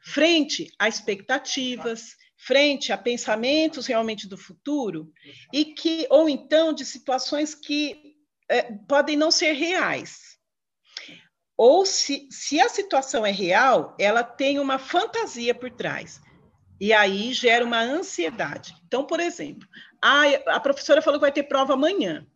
frente a expectativas, frente a pensamentos realmente do futuro, e que, ou então de situações que é, podem não ser reais. Ou se, se a situação é real, ela tem uma fantasia por trás. E aí gera uma ansiedade. Então, por exemplo, a, a professora falou que vai ter prova amanhã.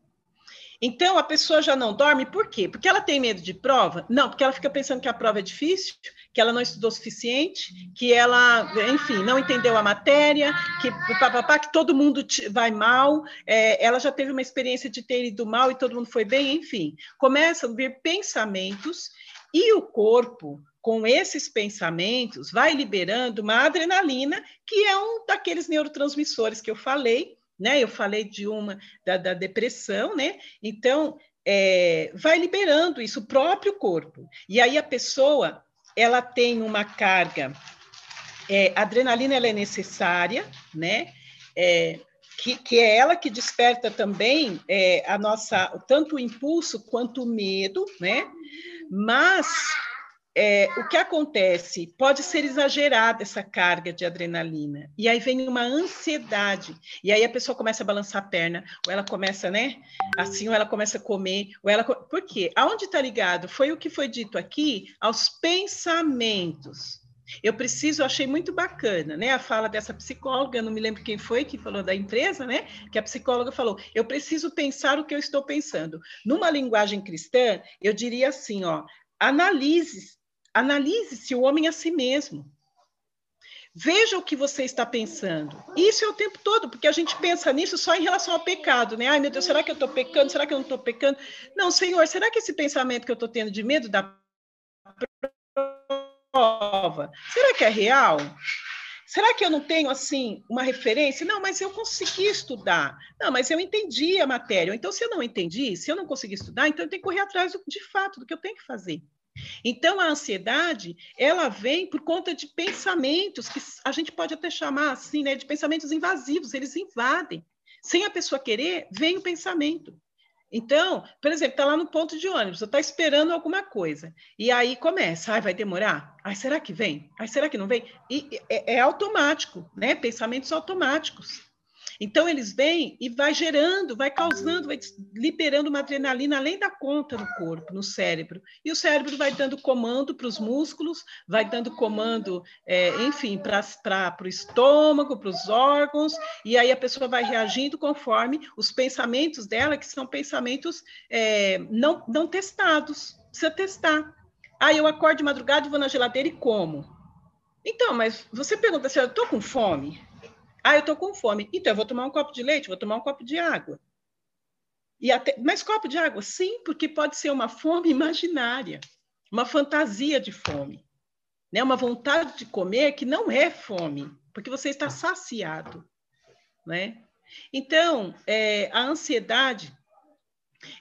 Então, a pessoa já não dorme, por quê? Porque ela tem medo de prova? Não, porque ela fica pensando que a prova é difícil, que ela não estudou o suficiente, que ela, enfim, não entendeu a matéria, que papapá, que todo mundo vai mal, é, ela já teve uma experiência de ter ido mal e todo mundo foi bem, enfim. Começam a vir pensamentos e o corpo, com esses pensamentos, vai liberando uma adrenalina, que é um daqueles neurotransmissores que eu falei, né? Eu falei de uma da, da depressão, né? Então, é, vai liberando isso, o próprio corpo. E aí a pessoa, ela tem uma carga, é, a adrenalina ela é necessária, né? É, que, que, é ela que desperta também é, a nossa tanto o impulso quanto o medo, né? Mas é, o que acontece? Pode ser exagerada essa carga de adrenalina, e aí vem uma ansiedade, e aí a pessoa começa a balançar a perna, ou ela começa, né? Assim, ou ela começa a comer, ou ela. Por quê? Aonde está ligado? Foi o que foi dito aqui aos pensamentos. Eu preciso, eu achei muito bacana, né? A fala dessa psicóloga, não me lembro quem foi que falou da empresa, né? Que a psicóloga falou: eu preciso pensar o que eu estou pensando. Numa linguagem cristã, eu diria assim: ó, analise Analise-se o homem a si mesmo. Veja o que você está pensando. Isso é o tempo todo, porque a gente pensa nisso só em relação ao pecado, né? Ai, meu Deus, será que eu estou pecando? Será que eu não estou pecando? Não, Senhor, será que esse pensamento que eu estou tendo de medo da prova, será que é real? Será que eu não tenho, assim, uma referência? Não, mas eu consegui estudar. Não, mas eu entendi a matéria. Então, se eu não entendi, se eu não consegui estudar, então eu tenho que correr atrás, de fato, do que eu tenho que fazer. Então, a ansiedade, ela vem por conta de pensamentos que a gente pode até chamar assim, né, de pensamentos invasivos, eles invadem. Sem a pessoa querer, vem o pensamento. Então, por exemplo, está lá no ponto de ônibus, está esperando alguma coisa, e aí começa, ai, vai demorar? Ai, será que vem? Ai, será que não vem? E é, é automático, né? Pensamentos automáticos. Então, eles vêm e vai gerando, vai causando, vai liberando uma adrenalina além da conta no corpo, no cérebro. E o cérebro vai dando comando para os músculos, vai dando comando, é, enfim, para o estômago, para os órgãos, e aí a pessoa vai reagindo conforme os pensamentos dela, que são pensamentos é, não, não testados. Precisa testar. Aí eu acordo de madrugada e vou na geladeira e como. Então, mas você pergunta se assim, eu estou com fome? Ah, eu estou com fome. Então, eu vou tomar um copo de leite, vou tomar um copo de água. E até, mas copo de água? Sim, porque pode ser uma fome imaginária, uma fantasia de fome. Né? Uma vontade de comer que não é fome, porque você está saciado. Né? Então, é, a ansiedade,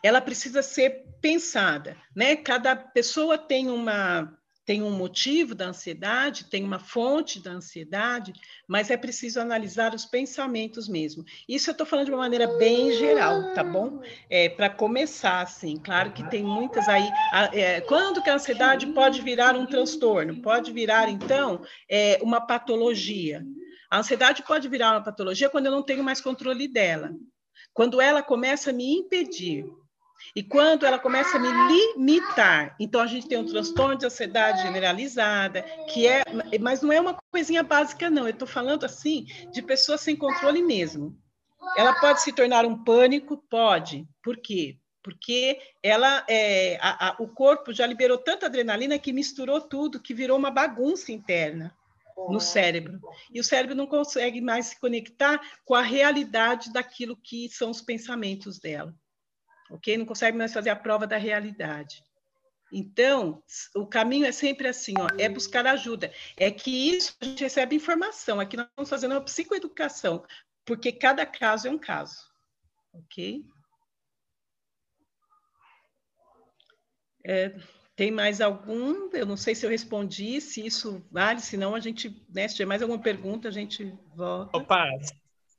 ela precisa ser pensada. Né? Cada pessoa tem uma tem um motivo da ansiedade, tem uma fonte da ansiedade, mas é preciso analisar os pensamentos mesmo. Isso eu estou falando de uma maneira bem geral, tá bom? É, Para começar, assim, claro que tem muitas aí. É, quando que a ansiedade pode virar um transtorno? Pode virar, então, é, uma patologia. A ansiedade pode virar uma patologia quando eu não tenho mais controle dela. Quando ela começa a me impedir e quando ela começa a me limitar, então a gente tem um transtorno de ansiedade generalizada, que é, mas não é uma coisinha básica, não. Eu estou falando assim de pessoas sem controle mesmo. Ela pode se tornar um pânico? Pode. Por quê? Porque ela é, a, a, o corpo já liberou tanta adrenalina que misturou tudo, que virou uma bagunça interna no cérebro. E o cérebro não consegue mais se conectar com a realidade daquilo que são os pensamentos dela ok? Não consegue mais fazer a prova da realidade. Então, o caminho é sempre assim, ó, é buscar ajuda. É que isso a gente recebe informação. Aqui nós estamos fazendo uma psicoeducação, porque cada caso é um caso, ok? É, tem mais algum? Eu não sei se eu respondi, se isso vale, se não a gente, né, se tiver mais alguma pergunta, a gente volta. Opa!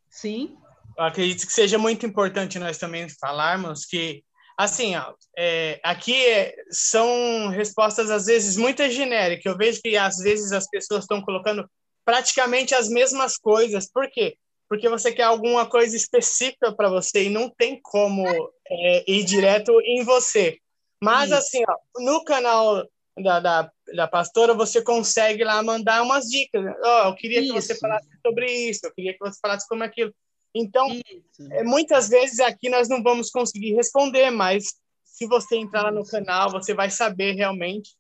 Sim? Acredito que seja muito importante nós também falarmos que Assim, ó, é, aqui são respostas às vezes muito genéricas. Eu vejo que às vezes as pessoas estão colocando praticamente as mesmas coisas. Por quê? Porque você quer alguma coisa específica para você e não tem como é, ir direto em você. Mas, Isso. assim, ó, no canal da, da, da, pastora, você consegue lá mandar umas dicas. Ó, oh, eu queria isso. que você falasse sobre isso, eu queria que você falasse como aquilo. Então, é, muitas vezes aqui nós não vamos conseguir responder, mas se você entrar lá no canal, você vai saber realmente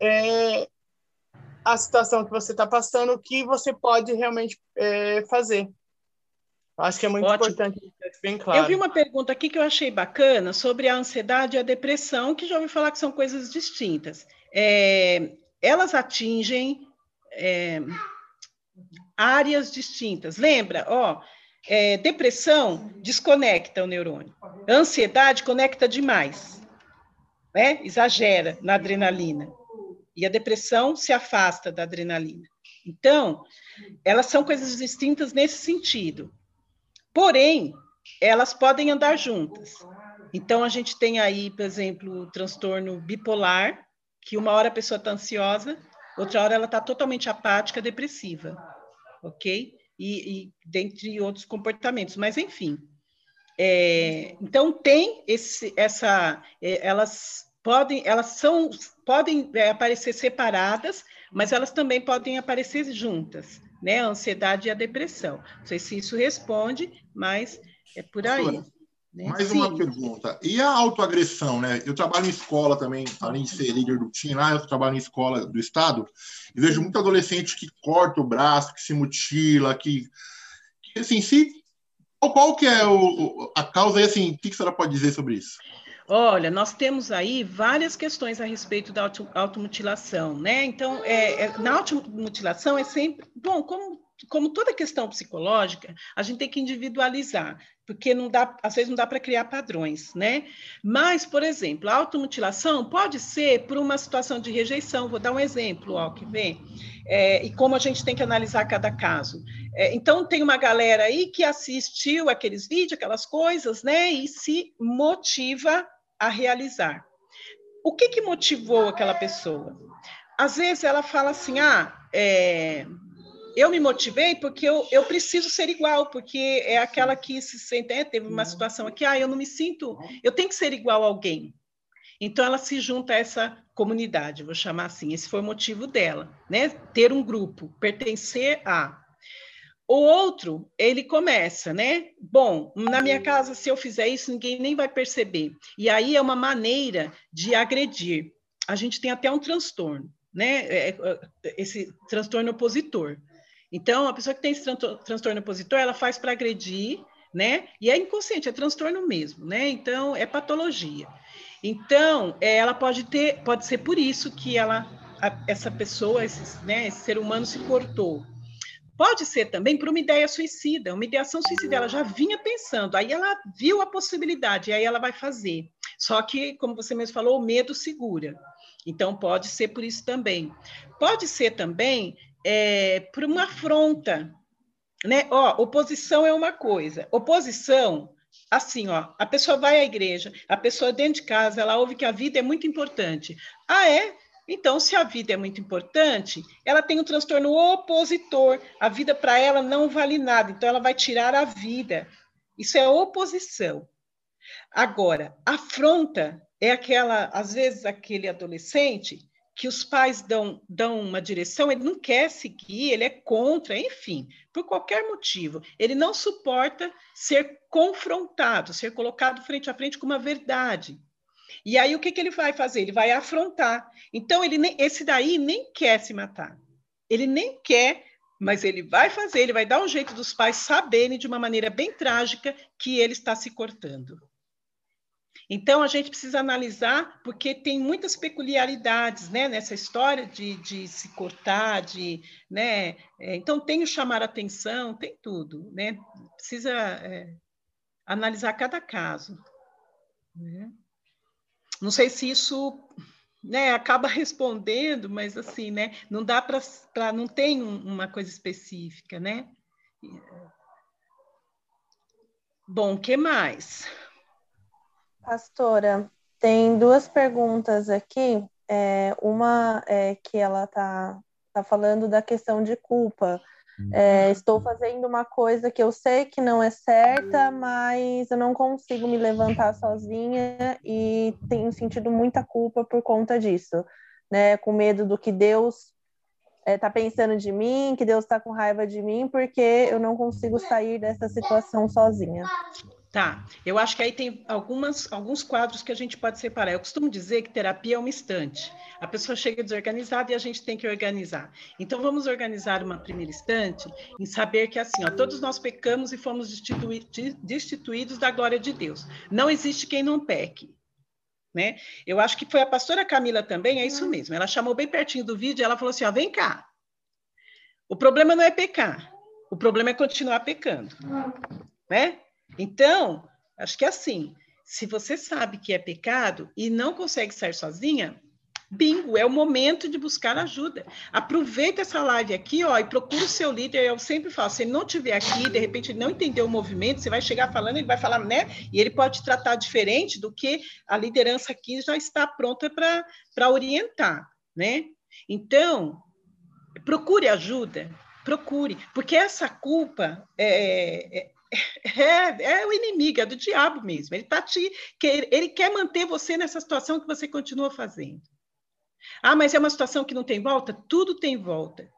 é, a situação que você está passando, o que você pode realmente é, fazer. Acho que é muito Ótimo. importante bem claro. Eu vi uma pergunta aqui que eu achei bacana sobre a ansiedade e a depressão, que já ouvi falar que são coisas distintas. É, elas atingem é, áreas distintas. Lembra? Ó, é, depressão desconecta o neurônio. Ansiedade conecta demais, né? exagera na adrenalina. E a depressão se afasta da adrenalina. Então, elas são coisas distintas nesse sentido. Porém, elas podem andar juntas. Então, a gente tem aí, por exemplo, o transtorno bipolar, que uma hora a pessoa está ansiosa, outra hora ela está totalmente apática, depressiva, ok? E, e dentre outros comportamentos, mas enfim. É, então tem esse, essa, é, elas podem, elas são, podem é, aparecer separadas, mas elas também podem aparecer juntas, né? A ansiedade e a depressão. Não sei se isso responde, mas é por aí. Né? Mais Sim. uma pergunta. E a autoagressão, né? Eu trabalho em escola também, além de ser líder do time lá, eu trabalho em escola do estado e vejo muito adolescente que corta o braço, que se mutila, que, que assim, se qual que é o, a causa e assim, o que, que a senhora pode dizer sobre isso? Olha, nós temos aí várias questões a respeito da auto, automutilação, né? Então, é, é, na automutilação é sempre. Bom, como como toda questão psicológica, a gente tem que individualizar, porque não dá, às vezes não dá para criar padrões, né? Mas, por exemplo, a automutilação pode ser por uma situação de rejeição. Vou dar um exemplo, ó, que vem. É, e como a gente tem que analisar cada caso. É, então, tem uma galera aí que assistiu aqueles vídeos, aquelas coisas, né? E se motiva a realizar. O que, que motivou aquela pessoa? Às vezes ela fala assim, ah, é, eu me motivei porque eu, eu preciso ser igual, porque é aquela que se sente, é, teve uma situação aqui, ah, eu não me sinto, eu tenho que ser igual a alguém. Então ela se junta a essa comunidade, vou chamar assim, esse foi o motivo dela, né? Ter um grupo, pertencer a. O outro, ele começa, né? Bom, na minha casa, se eu fizer isso, ninguém nem vai perceber. E aí é uma maneira de agredir. A gente tem até um transtorno, né? É, é, esse transtorno opositor. Então, a pessoa que tem esse transtorno opositor, ela faz para agredir, né? E é inconsciente, é transtorno mesmo, né? Então, é patologia. Então, é, ela pode ter, pode ser por isso que ela, essa pessoa, esse, né, esse ser humano se cortou. Pode ser também por uma ideia suicida, uma ideação suicida, ela já vinha pensando, aí ela viu a possibilidade, aí ela vai fazer. Só que, como você mesmo falou, o medo segura. Então, pode ser por isso também. Pode ser também é, por uma afronta. Né? Ó, oposição é uma coisa. Oposição, assim, ó, a pessoa vai à igreja, a pessoa dentro de casa, ela ouve que a vida é muito importante. Ah, é? Então, se a vida é muito importante, ela tem um transtorno opositor. A vida para ela não vale nada, então ela vai tirar a vida. Isso é oposição. Agora, afronta é aquela, às vezes, aquele adolescente que os pais dão, dão uma direção, ele não quer seguir, ele é contra, enfim, por qualquer motivo. Ele não suporta ser confrontado, ser colocado frente a frente com uma verdade. E aí o que, que ele vai fazer? Ele vai afrontar. Então, ele nem, esse daí nem quer se matar. Ele nem quer, mas ele vai fazer, ele vai dar um jeito dos pais saberem de uma maneira bem trágica que ele está se cortando. Então, a gente precisa analisar, porque tem muitas peculiaridades né, nessa história de, de se cortar, de. Né, é, então, tem o chamar atenção, tem tudo. Né? Precisa é, analisar cada caso. Né? Não sei se isso né, acaba respondendo, mas assim, né, não dá para. Não tem uma coisa específica, né? Bom, o que mais? Pastora, tem duas perguntas aqui. É, uma é que ela está tá falando da questão de culpa. É, estou fazendo uma coisa que eu sei que não é certa, mas eu não consigo me levantar sozinha e tenho sentido muita culpa por conta disso, né? Com medo do que Deus está é, pensando de mim, que Deus está com raiva de mim, porque eu não consigo sair dessa situação sozinha. Tá, eu acho que aí tem algumas, alguns quadros que a gente pode separar. Eu costumo dizer que terapia é uma instante. A pessoa chega desorganizada e a gente tem que organizar. Então, vamos organizar uma primeira instante em saber que, assim, ó, todos nós pecamos e fomos destituídos da glória de Deus. Não existe quem não peque. Né? Eu acho que foi a pastora Camila também, é isso mesmo. Ela chamou bem pertinho do vídeo e ela falou assim: ó, vem cá. O problema não é pecar, o problema é continuar pecando. Né? Então, acho que é assim, se você sabe que é pecado e não consegue sair sozinha, bingo, é o momento de buscar ajuda. Aproveita essa live aqui, ó, e procura o seu líder. Eu sempre falo, se ele não estiver aqui, de repente ele não entendeu o movimento, você vai chegar falando, ele vai falar, né? E ele pode te tratar diferente do que a liderança aqui já está pronta para orientar, né? Então, procure ajuda, procure, porque essa culpa é, é é, é o inimigo, é do diabo mesmo. Ele tá te, ele quer manter você nessa situação que você continua fazendo. Ah, mas é uma situação que não tem volta? Tudo tem volta.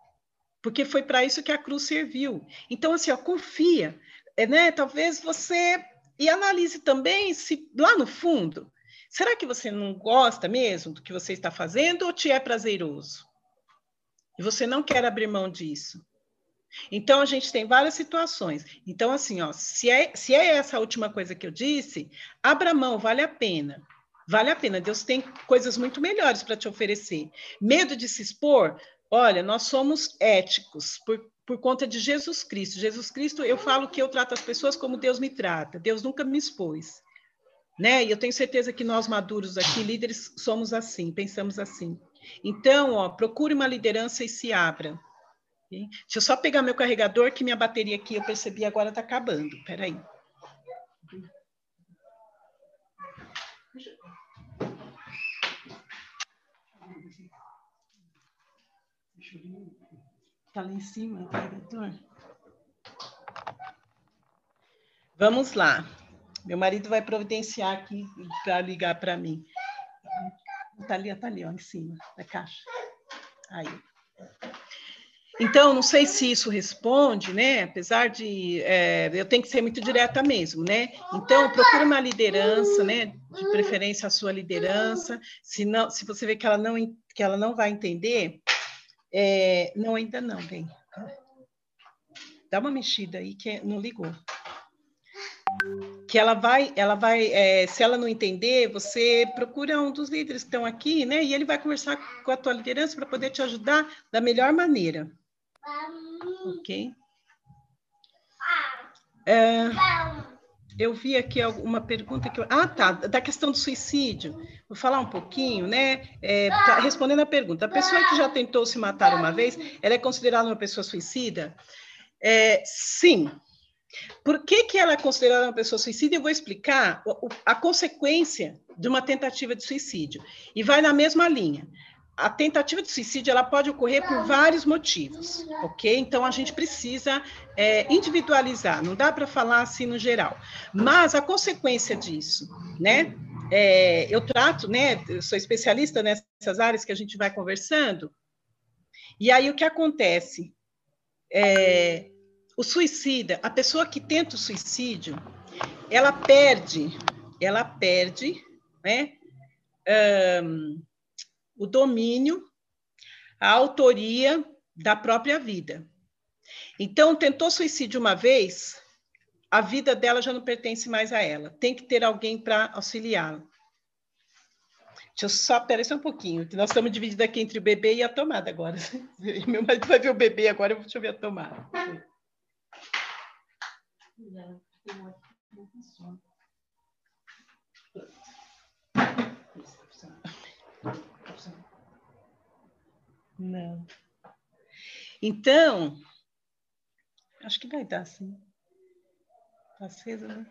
Porque foi para isso que a cruz serviu. Então, assim, ó, confia. É, né? Talvez você. E analise também se lá no fundo, será que você não gosta mesmo do que você está fazendo ou te é prazeroso? E você não quer abrir mão disso. Então, a gente tem várias situações. Então, assim, ó, se é, se é essa última coisa que eu disse, abra mão, vale a pena. Vale a pena. Deus tem coisas muito melhores para te oferecer. Medo de se expor? Olha, nós somos éticos por, por conta de Jesus Cristo. Jesus Cristo, eu falo que eu trato as pessoas como Deus me trata. Deus nunca me expôs. Né? E eu tenho certeza que nós maduros aqui, líderes, somos assim, pensamos assim. Então, ó, procure uma liderança e se abra. Deixa eu só pegar meu carregador, que minha bateria aqui eu percebi agora está acabando. Espera aí. Está lá em cima o carregador? Vamos lá. Meu marido vai providenciar aqui para ligar para mim. Está ali, está ali, ó, em cima da caixa. Aí. Então, não sei se isso responde, né? Apesar de é, eu tenho que ser muito direta mesmo, né? Então, procure uma liderança, né? De preferência a sua liderança. Se não, se você vê que ela não que ela não vai entender, é, não ainda não, bem. Dá uma mexida aí que não ligou. Que ela vai, ela vai, é, se ela não entender, você procura um dos líderes que estão aqui, né? E ele vai conversar com a tua liderança para poder te ajudar da melhor maneira. Ok? É, eu vi aqui uma pergunta que eu... Ah, tá, da questão do suicídio. Vou falar um pouquinho, né? É, tá, respondendo a pergunta. A pessoa que já tentou se matar uma vez, ela é considerada uma pessoa suicida? É, sim. Por que, que ela é considerada uma pessoa suicida? Eu vou explicar a consequência de uma tentativa de suicídio. E vai na mesma linha a tentativa de suicídio ela pode ocorrer por vários motivos, ok? Então a gente precisa é, individualizar, não dá para falar assim no geral. Mas a consequência disso, né? É, eu trato, né? Eu sou especialista nessas áreas que a gente vai conversando. E aí o que acontece? É, o suicida, a pessoa que tenta o suicídio, ela perde, ela perde, né? Um, o domínio, a autoria da própria vida. Então, tentou suicídio uma vez, a vida dela já não pertence mais a ela. Tem que ter alguém para auxiliá-la. Deixa eu só, peraí só um pouquinho, que nós estamos divididos aqui entre o bebê e a tomada agora. Meu marido vai ver o bebê agora, eu vou ver a tomada. Não, Não. Então, acho que vai dar sim. Tá acesa, né?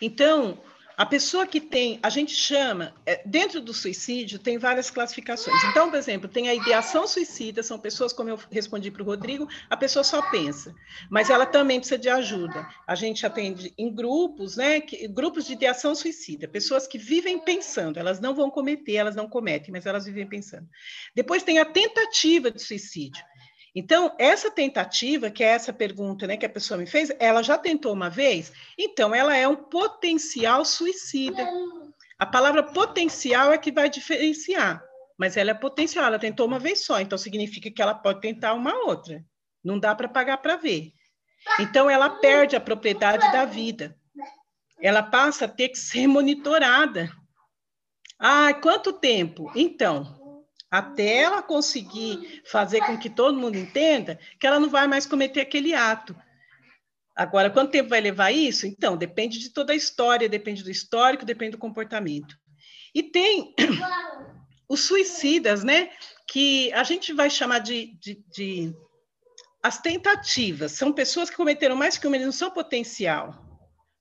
Então, A pessoa que tem, a gente chama, é, dentro do suicídio, tem várias classificações. Então, por exemplo, tem a ideação suicida, são pessoas, como eu respondi para o Rodrigo, a pessoa só pensa, mas ela também precisa de ajuda. A gente atende em grupos, né? Grupos de ideação suicida, pessoas que vivem pensando, elas não vão cometer, elas não cometem, mas elas vivem pensando. Depois tem a tentativa de suicídio. Então, essa tentativa, que é essa pergunta né, que a pessoa me fez, ela já tentou uma vez? Então, ela é um potencial suicida. A palavra potencial é que vai diferenciar, mas ela é potencial, ela tentou uma vez só, então significa que ela pode tentar uma outra. Não dá para pagar para ver. Então, ela perde a propriedade da vida. Ela passa a ter que ser monitorada. Ah, quanto tempo? Então, até ela conseguir fazer com que todo mundo entenda que ela não vai mais cometer aquele ato. Agora, quanto tempo vai levar isso? Então, depende de toda a história, depende do histórico, depende do comportamento. E tem os suicidas, né? Que a gente vai chamar de, de, de as tentativas. São pessoas que cometeram mais que uma, eles não são potencial.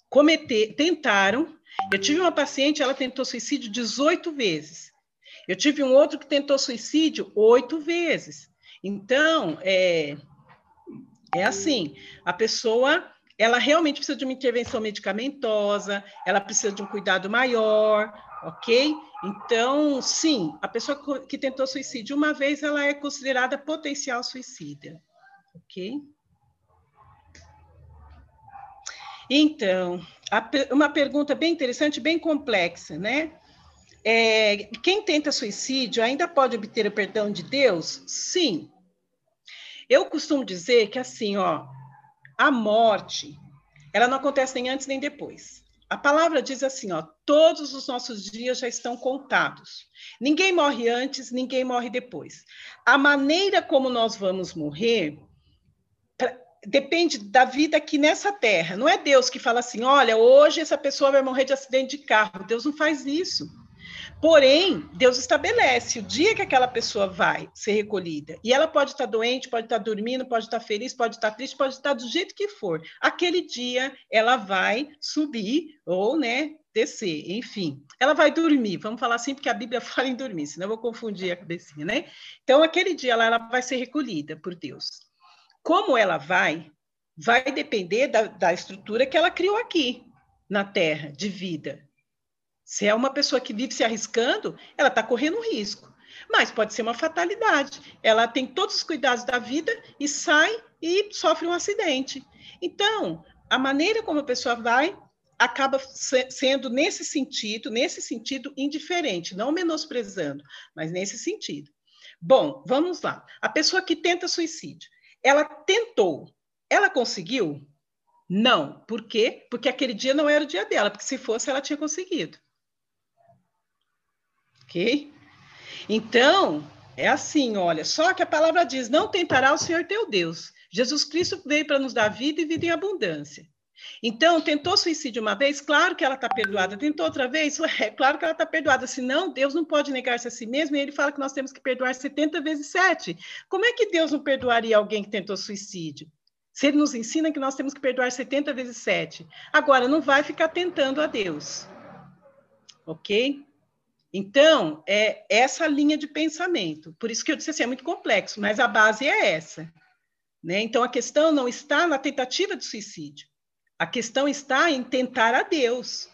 Cometer, tentaram. Eu tive uma paciente, ela tentou suicídio 18 vezes. Eu tive um outro que tentou suicídio oito vezes. Então, é, é assim, a pessoa ela realmente precisa de uma intervenção medicamentosa, ela precisa de um cuidado maior, ok? Então, sim, a pessoa que tentou suicídio uma vez, ela é considerada potencial suicida, ok? Então, uma pergunta bem interessante, bem complexa, né? É, quem tenta suicídio ainda pode obter o perdão de Deus? Sim. Eu costumo dizer que assim, ó, a morte, ela não acontece nem antes nem depois. A palavra diz assim, ó, todos os nossos dias já estão contados. Ninguém morre antes, ninguém morre depois. A maneira como nós vamos morrer depende da vida aqui nessa terra. Não é Deus que fala assim, olha, hoje essa pessoa vai morrer de acidente de carro. Deus não faz isso. Porém, Deus estabelece o dia que aquela pessoa vai ser recolhida. E ela pode estar doente, pode estar dormindo, pode estar feliz, pode estar triste, pode estar do jeito que for. Aquele dia ela vai subir ou, né, descer, enfim. Ela vai dormir, vamos falar assim, porque a Bíblia fala em dormir, senão eu vou confundir a cabecinha, né? Então, aquele dia ela, ela vai ser recolhida por Deus. Como ela vai, vai depender da, da estrutura que ela criou aqui na Terra, de vida. Se é uma pessoa que vive se arriscando, ela está correndo risco. Mas pode ser uma fatalidade. Ela tem todos os cuidados da vida e sai e sofre um acidente. Então, a maneira como a pessoa vai acaba sendo nesse sentido, nesse sentido indiferente, não menosprezando, mas nesse sentido. Bom, vamos lá. A pessoa que tenta suicídio, ela tentou, ela conseguiu? Não. Por quê? Porque aquele dia não era o dia dela, porque se fosse ela tinha conseguido ok? Então, é assim, olha, só que a palavra diz: não tentará o Senhor teu Deus. Jesus Cristo veio para nos dar vida e vida em abundância. Então, tentou suicídio uma vez, claro que ela está perdoada. Tentou outra vez, é claro que ela está perdoada. Senão, Deus não pode negar-se a si mesmo, e ele fala que nós temos que perdoar 70 vezes 7. Como é que Deus não perdoaria alguém que tentou suicídio? Se ele nos ensina que nós temos que perdoar 70 vezes 7. Agora, não vai ficar tentando a Deus. Ok? Então, é essa linha de pensamento. Por isso que eu disse assim, é muito complexo, mas a base é essa. Né? Então, a questão não está na tentativa de suicídio. A questão está em tentar a Deus.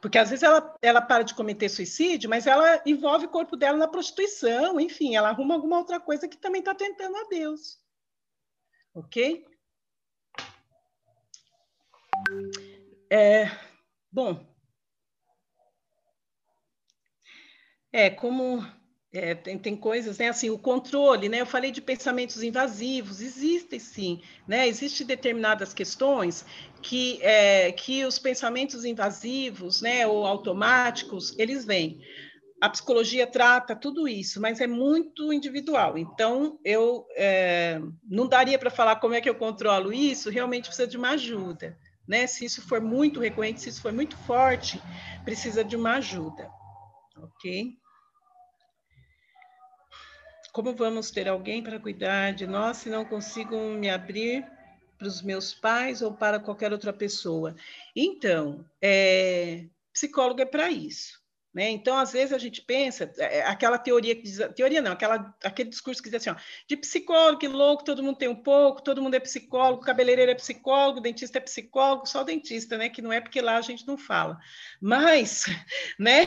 Porque às vezes ela, ela para de cometer suicídio, mas ela envolve o corpo dela na prostituição, enfim, ela arruma alguma outra coisa que também está tentando a Deus. Ok? É, bom, É, como é, tem, tem coisas, né? Assim, o controle, né? Eu falei de pensamentos invasivos, existem sim, né? Existem determinadas questões que, é, que os pensamentos invasivos, né? Ou automáticos, eles vêm. A psicologia trata tudo isso, mas é muito individual. Então, eu é, não daria para falar como é que eu controlo isso. Realmente precisa de uma ajuda, né? Se isso for muito recorrente, se isso for muito forte, precisa de uma ajuda, ok? Como vamos ter alguém para cuidar de nós se não consigo me abrir para os meus pais ou para qualquer outra pessoa. Então, é, psicólogo é para isso. Né? Então, às vezes a gente pensa, é, é, aquela teoria que diz, teoria não, aquela, aquele discurso que diz assim, ó, de psicólogo, que louco, todo mundo tem um pouco, todo mundo é psicólogo, cabeleireiro é psicólogo, dentista é psicólogo, só dentista, né? Que não é porque lá a gente não fala. Mas, né?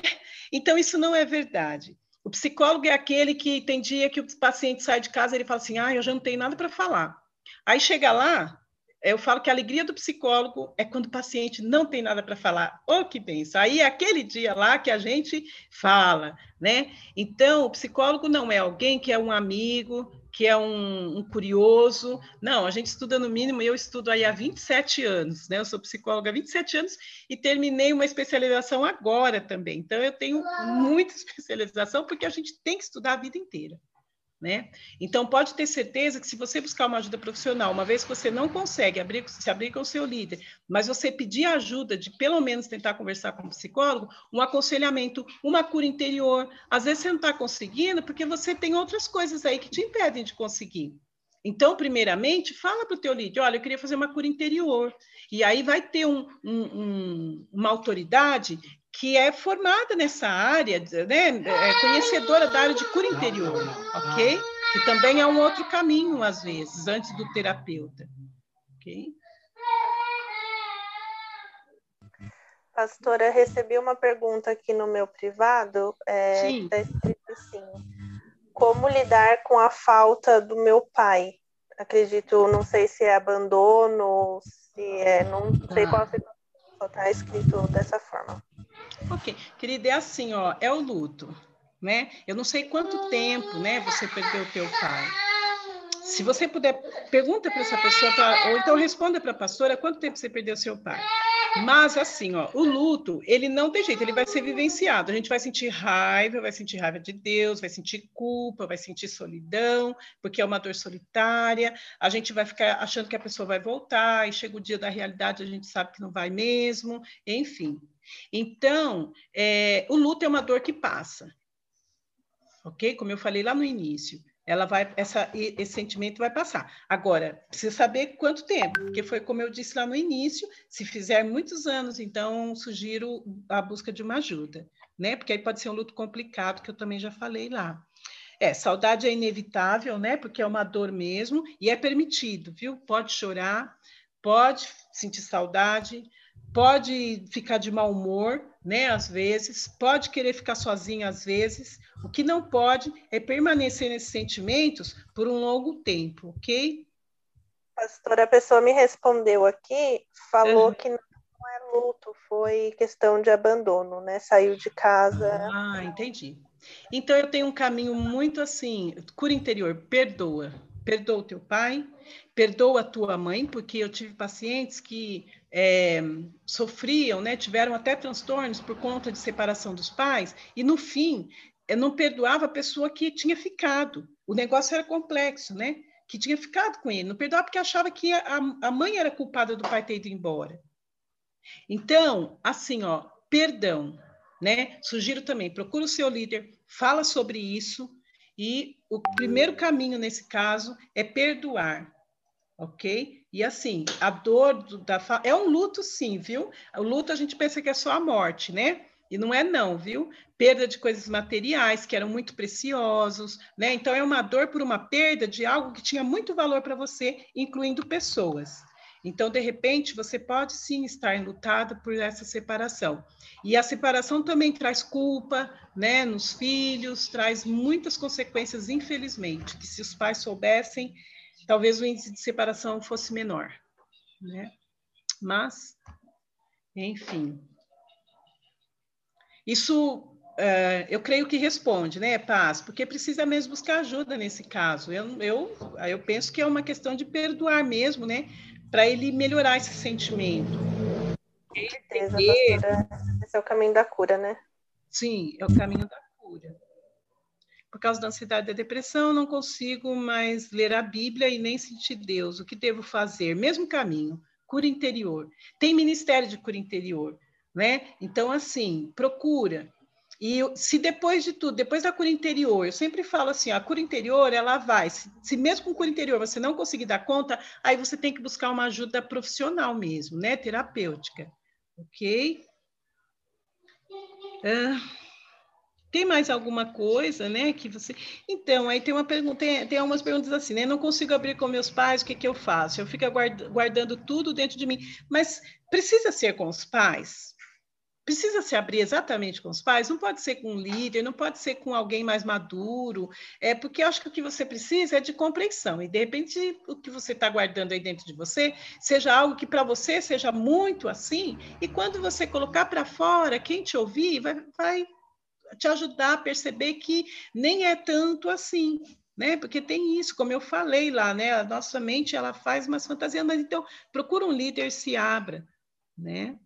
Então, isso não é verdade. O psicólogo é aquele que tem dia que o paciente sai de casa e ele fala assim, ah, eu já não tenho nada para falar. Aí chega lá, eu falo que a alegria do psicólogo é quando o paciente não tem nada para falar. Oh, que benção! Aí é aquele dia lá que a gente fala, né? Então, o psicólogo não é alguém que é um amigo, que é um, um, curioso. Não, a gente estuda no mínimo, eu estudo aí há 27 anos, né? Eu sou psicóloga há 27 anos e terminei uma especialização agora também. Então, eu tenho muita especialização porque a gente tem que estudar a vida inteira. Né? Então, pode ter certeza que se você buscar uma ajuda profissional, uma vez que você não consegue abrir, se abrir com o seu líder, mas você pedir ajuda de pelo menos tentar conversar com um psicólogo, um aconselhamento, uma cura interior, às vezes você não está conseguindo porque você tem outras coisas aí que te impedem de conseguir. Então, primeiramente, fala para o teu líder, olha, eu queria fazer uma cura interior. E aí vai ter um, um, um, uma autoridade que é formada nessa área, né, é conhecedora da área de cura interior, ok? Que também é um outro caminho, às vezes, antes do terapeuta, ok? Pastora, recebi uma pergunta aqui no meu privado, é, está escrito assim, como lidar com a falta do meu pai? Acredito, não sei se é abandono, se é, não sei qual situação, está escrito dessa forma. Ok, querida, é assim, ó, é o luto, né? Eu não sei quanto tempo, né, você perdeu o teu pai. Se você puder, pergunta para essa pessoa, pra, ou então responda para a pastora quanto tempo você perdeu seu pai. Mas assim, ó, o luto, ele não tem jeito, ele vai ser vivenciado. A gente vai sentir raiva, vai sentir raiva de Deus, vai sentir culpa, vai sentir solidão, porque é uma dor solitária. A gente vai ficar achando que a pessoa vai voltar, e chega o dia da realidade, a gente sabe que não vai mesmo, enfim. Então, é, o luto é uma dor que passa, ok? Como eu falei lá no início, ela vai, essa, esse sentimento vai passar. Agora, precisa saber quanto tempo, porque foi como eu disse lá no início, se fizer muitos anos, então sugiro a busca de uma ajuda, né? Porque aí pode ser um luto complicado, que eu também já falei lá. É, saudade é inevitável, né? Porque é uma dor mesmo, e é permitido, viu? Pode chorar, pode sentir saudade, pode ficar de mau humor, né, às vezes, pode querer ficar sozinho às vezes. O que não pode é permanecer nesses sentimentos por um longo tempo, ok? Pastora, a pessoa me respondeu aqui, falou uhum. que não é luto, foi questão de abandono, né? Saiu de casa. Ah, entendi. Então eu tenho um caminho muito assim, cura interior, perdoa. Perdoa o teu pai, perdoa a tua mãe, porque eu tive pacientes que é, sofriam, né, tiveram até transtornos por conta de separação dos pais, e no fim, eu não perdoava a pessoa que tinha ficado. O negócio era complexo, né? Que tinha ficado com ele. Não perdoava porque achava que a, a mãe era culpada do pai ter ido embora. Então, assim, ó, perdão, né? Sugiro também, procura o seu líder, fala sobre isso, e o primeiro caminho nesse caso é perdoar, ok? E assim, a dor do, da é um luto, sim, viu? O luto a gente pensa que é só a morte, né? E não é não, viu? Perda de coisas materiais que eram muito preciosos, né? Então é uma dor por uma perda de algo que tinha muito valor para você, incluindo pessoas. Então, de repente, você pode sim estar enlutado por essa separação. E a separação também traz culpa, né, nos filhos, traz muitas consequências, infelizmente, que se os pais soubessem, talvez o índice de separação fosse menor, né? Mas, enfim. Isso, uh, eu creio que responde, né, Paz? Porque precisa mesmo buscar ajuda nesse caso. Eu, eu, eu penso que é uma questão de perdoar mesmo, né? Para ele melhorar esse sentimento. Com certeza. Esse é o caminho da cura, né? Sim, é o caminho da cura por causa da ansiedade e da depressão, não consigo mais ler a Bíblia e nem sentir Deus. O que devo fazer? Mesmo caminho, cura interior. Tem ministério de cura interior, né? Então, assim, procura. E se depois de tudo, depois da cura interior, eu sempre falo assim, a cura interior, ela vai, se, se, mesmo com cura interior você não conseguir dar conta, aí você tem que buscar uma ajuda profissional mesmo, né, terapêutica, ok? Tem mais alguma coisa, né, que você... Então, aí tem uma pergunta, tem, tem algumas perguntas assim, né, não consigo abrir com meus pais, o que que eu faço? Eu fico guardando tudo dentro de mim, mas precisa ser com os pais? Precisa se abrir exatamente com os pais, não pode ser com um líder, não pode ser com alguém mais maduro, é porque eu acho que o que você precisa é de compreensão, e de repente o que você está guardando aí dentro de você seja algo que para você seja muito assim, e quando você colocar para fora, quem te ouvir vai, vai te ajudar a perceber que nem é tanto assim, né? Porque tem isso, como eu falei lá, né? A nossa mente ela faz umas fantasias, mas então procura um líder se abra, né?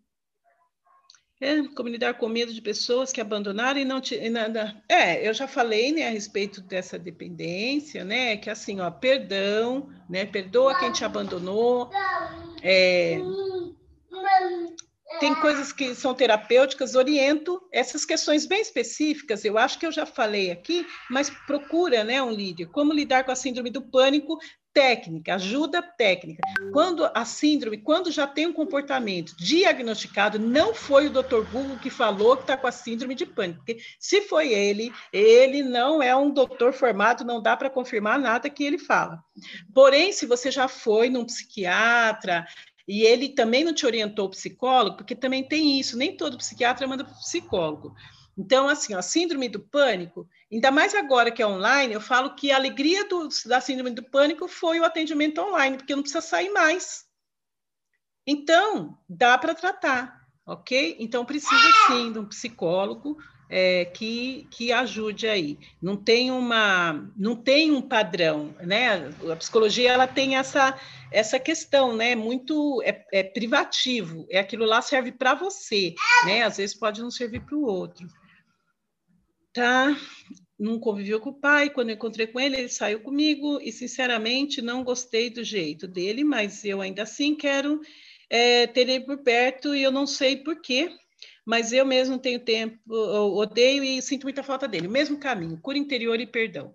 É, como lidar com medo de pessoas que abandonaram e não te, nada. É, eu já falei, né, a respeito dessa dependência, né, que assim, ó, perdão, né, perdoa quem te abandonou. É, tem coisas que são terapêuticas, oriento essas questões bem específicas, eu acho que eu já falei aqui, mas procura, né, um líder. Como lidar com a síndrome do pânico técnica, ajuda técnica. Quando a síndrome, quando já tem um comportamento diagnosticado, não foi o Dr. Google que falou que está com a síndrome de pânico, porque se foi ele, ele não é um doutor formado, não dá para confirmar nada que ele fala. Porém, se você já foi num psiquiatra, e ele também não te orientou psicólogo, porque também tem isso, nem todo psiquiatra manda para psicólogo. Então, assim, a síndrome do pânico, ainda mais agora que é online, eu falo que a alegria do, da síndrome do pânico foi o atendimento online, porque não precisa sair mais. Então, dá para tratar, ok? Então, precisa sim de um psicólogo é, que, que ajude aí. Não tem uma, não tem um padrão, né? A psicologia ela tem essa essa questão, né? Muito é, é privativo, é aquilo lá serve para você, né? Às vezes pode não servir para o outro tá? Não conviveu com o pai. Quando eu encontrei com ele, ele saiu comigo e, sinceramente, não gostei do jeito dele, mas eu ainda assim quero é, ter ele por perto e eu não sei por quê, mas eu mesmo tenho tempo, odeio e sinto muita falta dele. O mesmo caminho, cura interior e perdão.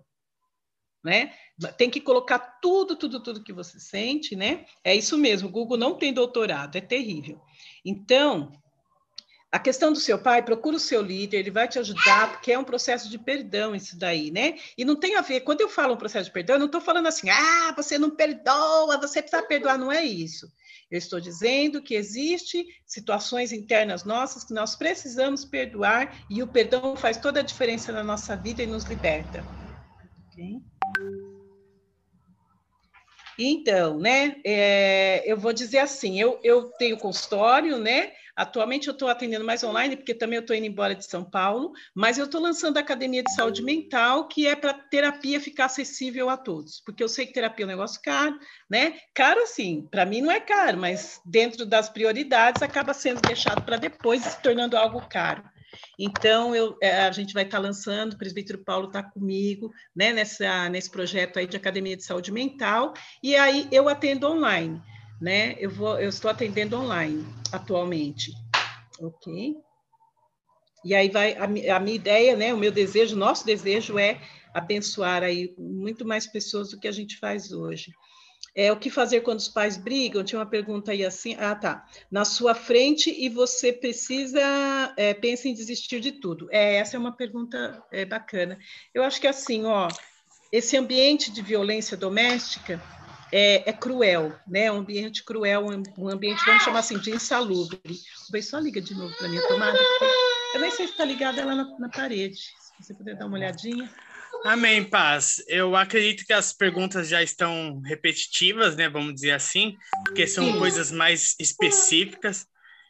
Né? Tem que colocar tudo, tudo, tudo que você sente, né? É isso mesmo. O Google não tem doutorado, é terrível. Então, a questão do seu pai, procura o seu líder, ele vai te ajudar, porque é um processo de perdão isso daí, né? E não tem a ver, quando eu falo um processo de perdão, eu não estou falando assim, ah, você não perdoa, você precisa perdoar, não é isso. Eu estou dizendo que existe situações internas nossas que nós precisamos perdoar e o perdão faz toda a diferença na nossa vida e nos liberta. Okay? Então, né, é, eu vou dizer assim, eu, eu tenho consultório, né, Atualmente eu estou atendendo mais online, porque também eu estou indo embora de São Paulo, mas eu estou lançando a Academia de Saúde Mental, que é para terapia ficar acessível a todos, porque eu sei que terapia é um negócio caro, né? Caro assim, para mim não é caro, mas dentro das prioridades acaba sendo deixado para depois, se tornando algo caro. Então, eu, é, a gente vai estar tá lançando, o presbítero Paulo está comigo, né, nessa, nesse projeto aí de Academia de Saúde Mental, e aí eu atendo online né? Eu vou, eu estou atendendo online atualmente, ok? E aí vai a, a minha ideia, né? O meu desejo, nosso desejo é abençoar aí muito mais pessoas do que a gente faz hoje. É o que fazer quando os pais brigam? Tinha uma pergunta aí assim, ah, tá. Na sua frente e você precisa é, pensa em desistir de tudo. É, essa é uma pergunta é, bacana. Eu acho que assim, ó, esse ambiente de violência doméstica é, é, cruel, né? Um ambiente cruel, um ambiente, vamos chamar assim, de insalubre. O só liga de novo para minha tomada, eu nem sei se está ligada lá na, na, parede. Se você puder dar uma olhadinha. Amém, Paz. Eu acredito que as perguntas já estão repetitivas, né? Vamos dizer assim, porque são Sim. coisas mais específicas.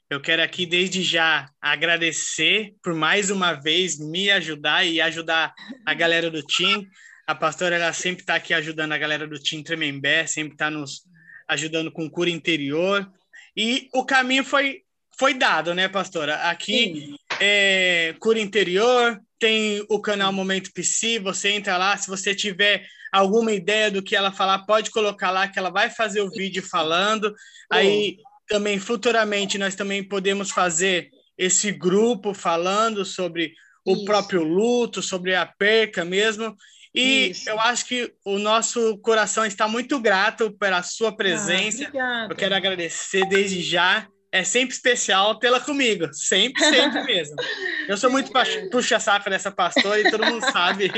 Eu quero aqui, desde já, agradecer por mais uma vez me ajudar e ajudar a galera do time. A pastora ela sempre está aqui ajudando a galera do Team Tremembé, sempre está nos ajudando com cura interior. E o caminho foi, foi dado, né, pastora? Aqui é cura interior, tem o canal Momento Psi, você entra lá, se você tiver alguma ideia do que ela falar, pode colocar lá que ela vai fazer o vídeo falando. Aí também futuramente nós também podemos fazer esse grupo falando sobre o Isso. próprio luto, sobre a perca mesmo. E Isso. eu acho que o nosso coração está muito grato pela sua presença. Ah, eu quero agradecer desde já. É sempre especial tê-la comigo, sempre, sempre mesmo. Eu sou muito puxa-saco dessa pastora e todo mundo sabe.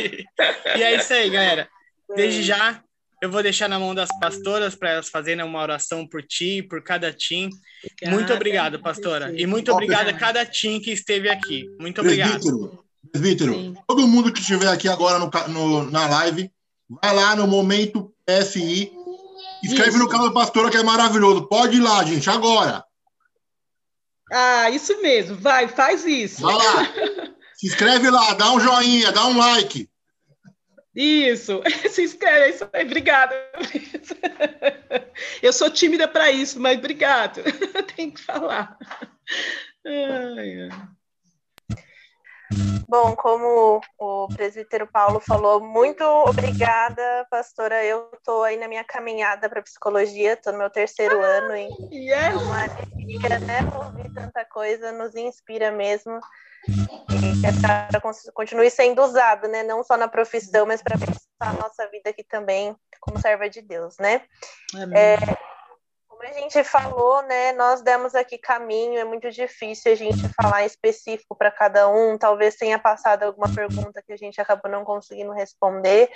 e é isso aí, galera. Desde já, eu vou deixar na mão das pastoras para elas fazerem uma oração por ti, por cada tim. Muito obrigado, pastora. E muito obrigado a cada tim que esteve aqui. Muito obrigado. Presbítero, todo mundo que estiver aqui agora no, no, na live, vai lá no Momento PSI, escreve isso. no canal da pastora que é maravilhoso. Pode ir lá, gente, agora. Ah, isso mesmo. Vai, faz isso. Vai lá. Se inscreve lá, dá um joinha, dá um like. Isso, se inscreve, é isso aí, obrigada. Eu sou tímida para isso, mas obrigado. Tem que falar. Ai, ai. Bom, como o presbítero Paulo falou, muito obrigada, pastora. Eu estou aí na minha caminhada para psicologia, estou no meu terceiro ah, ano e yes. é uma alegria, né? Ouvir tanta coisa nos inspira mesmo. E senhora continue sendo usada, né? Não só na profissão, mas para pensar a nossa vida aqui também como serva de Deus, né? Amém. É, como a gente falou, né, nós demos aqui caminho, é muito difícil a gente falar específico para cada um, talvez tenha passado alguma pergunta que a gente acabou não conseguindo responder,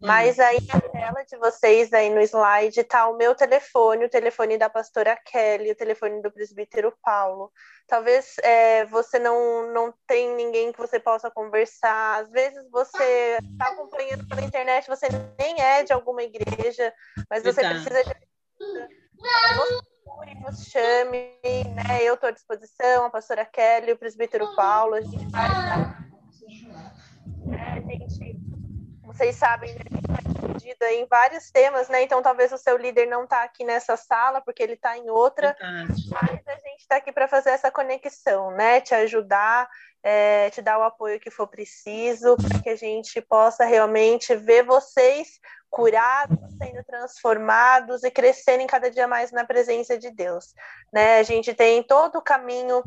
mas aí na tela de vocês, aí no slide, está o meu telefone, o telefone da pastora Kelly, o telefone do presbítero Paulo. Talvez é, você não, não tem ninguém que você possa conversar, às vezes você está acompanhando pela internet, você nem é de alguma igreja, mas você precisa de nos chame, né? Eu estou à disposição, a pastora Kelly, o presbítero Paulo, a gente vai estar. É, gente, vocês sabem, né, a gente está dividido em vários temas, né? Então talvez o seu líder não está aqui nessa sala, porque ele está em outra, Verdade. mas a gente está aqui para fazer essa conexão, né? Te ajudar, é, te dar o apoio que for preciso, para que a gente possa realmente ver vocês curados, sendo transformados e crescerem cada dia mais na presença de Deus. Né? A gente tem todo o caminho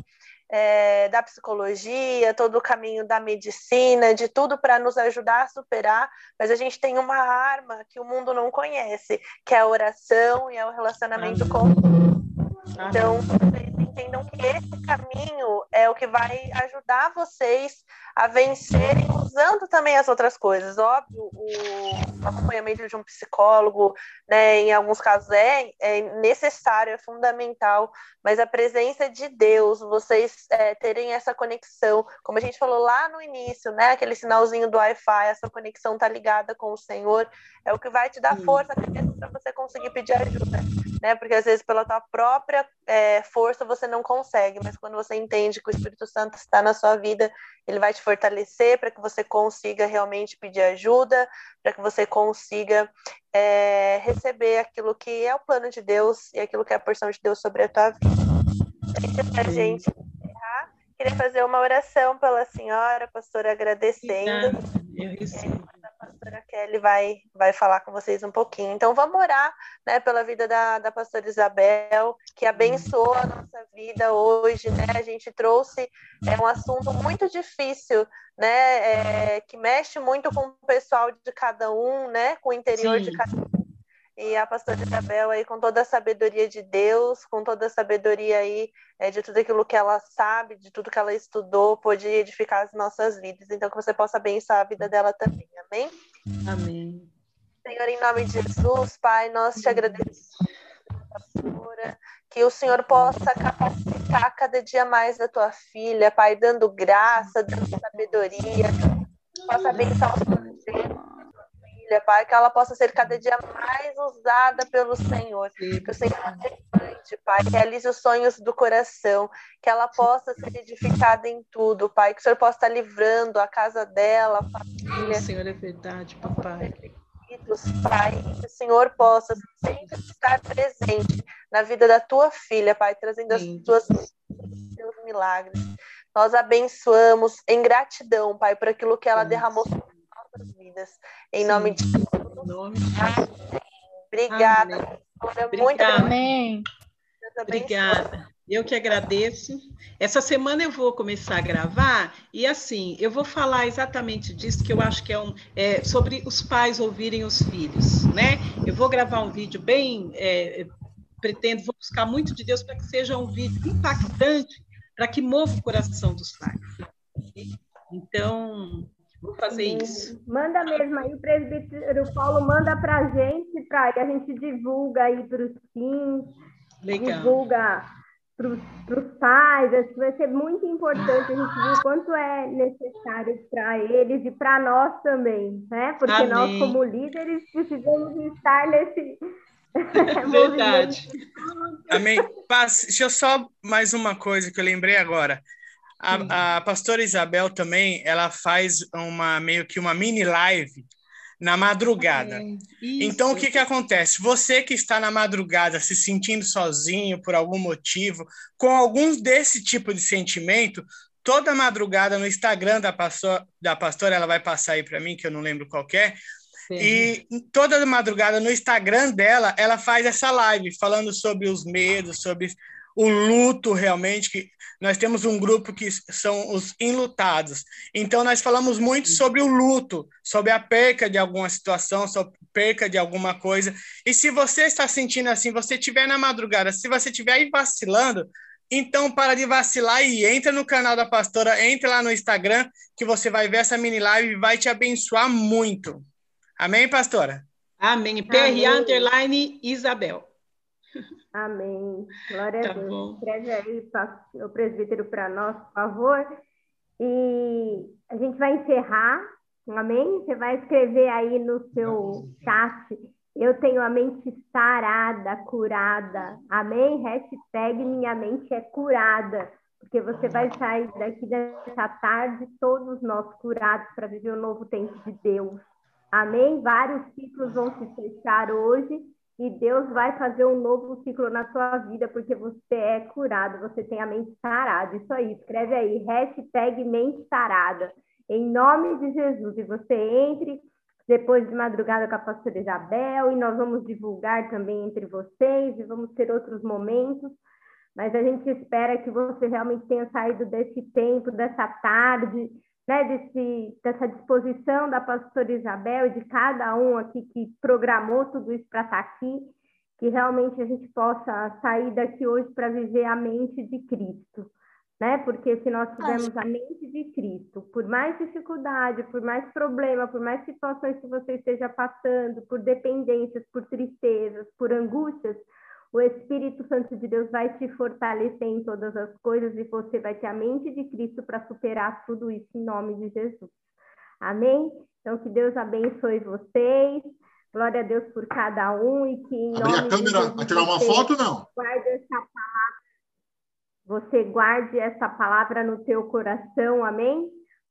é, da psicologia, todo o caminho da medicina, de tudo para nos ajudar a superar, mas a gente tem uma arma que o mundo não conhece, que é a oração e é o relacionamento com Deus. Então, entendam que esse caminho é o que vai ajudar vocês a vencerem usando também as outras coisas. Óbvio, o acompanhamento de um psicólogo, né, em alguns casos é, é necessário, é fundamental, mas a presença de Deus, vocês é, terem essa conexão, como a gente falou lá no início, né, aquele sinalzinho do Wi-Fi, essa conexão tá ligada com o Senhor, é o que vai te dar força para você conseguir pedir ajuda, né? Porque às vezes pela tua própria é, força você não consegue, mas quando você entende que o Espírito Santo está na sua vida, ele vai te fortalecer para que você consiga realmente pedir ajuda, para que você consiga é, receber aquilo que é o plano de Deus e aquilo que é a porção de Deus sobre a tua vida. Da gente encerrar, queria fazer uma oração pela senhora, pastora, agradecendo. Eu recebo pastora Kelly vai, vai falar com vocês um pouquinho. Então, vamos orar né, pela vida da, da pastora Isabel, que abençoa a nossa vida hoje. Né? A gente trouxe é, um assunto muito difícil, né, é, que mexe muito com o pessoal de cada um, né, com o interior Sim. de cada um. E a pastora Isabel aí, com toda a sabedoria de Deus, com toda a sabedoria aí é, de tudo aquilo que ela sabe, de tudo que ela estudou, pode edificar as nossas vidas. Então, que você possa abençoar a vida dela também. Amém? Amém. Senhor, em nome de Jesus, Pai, nós te agradecemos. Que o Senhor possa capacitar cada dia mais a tua filha, Pai, dando graça, dando sabedoria, possa abençoar os projetos Pai, que ela possa ser cada dia mais usada pelo Senhor. Que o Senhor levante, Pai, realize os sonhos do coração, que ela possa ser edificada em tudo, Pai, que o Senhor possa estar livrando a casa dela, a família. Senhor, é verdade, papai. Pai, que o Senhor possa sempre estar presente na vida da tua filha, Pai, trazendo as tuas seus milagres. Nós abençoamos em gratidão, Pai, por aquilo que ela derramou sobre nossas vidas. Em nome de Jesus. Obrigada. Amém. Muito Amém. Obrigada. Eu que agradeço. Essa semana eu vou começar a gravar e assim eu vou falar exatamente disso que eu acho que é, um, é sobre os pais ouvirem os filhos, né? Eu vou gravar um vídeo bem, é, pretendo, vou buscar muito de Deus para que seja um vídeo impactante, para que mova o coração dos pais. Então Vou fazer isso. Manda mesmo aí, o presbítero Paulo manda para a gente, para que a gente divulga aí para os teens, divulga para os pais, acho que vai ser muito importante a gente ver o quanto é necessário para eles e para nós também, né? Porque Amém. nós, como líderes, precisamos estar nesse. Verdade. Amém. Paz, deixa eu só mais uma coisa que eu lembrei agora. A, a pastora Isabel também, ela faz uma meio que uma mini live na madrugada. É, então, o que, que acontece? Você que está na madrugada se sentindo sozinho por algum motivo, com alguns desse tipo de sentimento, toda madrugada no Instagram da, pastor, da pastora, ela vai passar aí para mim, que eu não lembro qual é, e toda madrugada no Instagram dela, ela faz essa live falando sobre os medos, sobre o luto realmente, que nós temos um grupo que são os enlutados. Então, nós falamos muito sobre o luto, sobre a perca de alguma situação, sobre a perca de alguma coisa. E se você está sentindo assim, você estiver na madrugada, se você estiver aí vacilando, então para de vacilar e entra no canal da pastora, entra lá no Instagram, que você vai ver essa mini live e vai te abençoar muito. Amém, pastora? Amém. PRA Underline Isabel. Amém. Glória tá a Deus. Bom. Escreve aí, o presbítero, para nós, por favor. E a gente vai encerrar. Amém? Você vai escrever aí no seu chat. Eu tenho a mente sarada, curada. Amém? Hashtag minha mente é curada. Porque você vai sair daqui dessa tarde, todos nós curados, para viver o um novo tempo de Deus. Amém? Vários ciclos vão se fechar hoje e Deus vai fazer um novo ciclo na sua vida, porque você é curado, você tem a mente sarada. Isso aí, escreve aí, hashtag mente sarada, em nome de Jesus. E você entre depois de madrugada com a pastora Isabel, e nós vamos divulgar também entre vocês, e vamos ter outros momentos. Mas a gente espera que você realmente tenha saído desse tempo, dessa tarde, né, desse, dessa disposição da pastora Isabel e de cada um aqui que programou tudo isso para estar tá aqui, que realmente a gente possa sair daqui hoje para viver a mente de Cristo, né? Porque se nós tivermos a mente de Cristo, por mais dificuldade, por mais problema, por mais situações que você esteja passando, por dependências, por tristezas, por angústias, o Espírito Santo de Deus vai te fortalecer em todas as coisas e você vai ter a mente de Cristo para superar tudo isso em nome de Jesus. Amém? Então, que Deus abençoe vocês. Glória a Deus por cada um e que em nome a câmera para tirar uma foto, não? Guarde essa palavra. Você guarde essa palavra no teu coração, amém?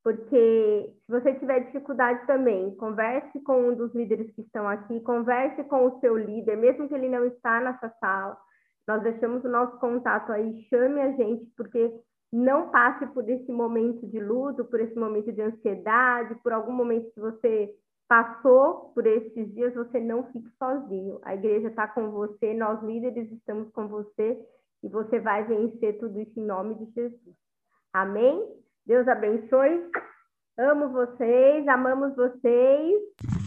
Porque se você tiver dificuldade também, converse com um dos líderes que estão aqui, converse com o seu líder, mesmo que ele não está nessa sala. Nós deixamos o nosso contato aí, chame a gente, porque não passe por esse momento de luto, por esse momento de ansiedade, por algum momento que você passou por esses dias, você não fique sozinho. A igreja está com você, nós líderes estamos com você e você vai vencer tudo isso em nome de Jesus. Amém? Deus abençoe. Amo vocês, amamos vocês.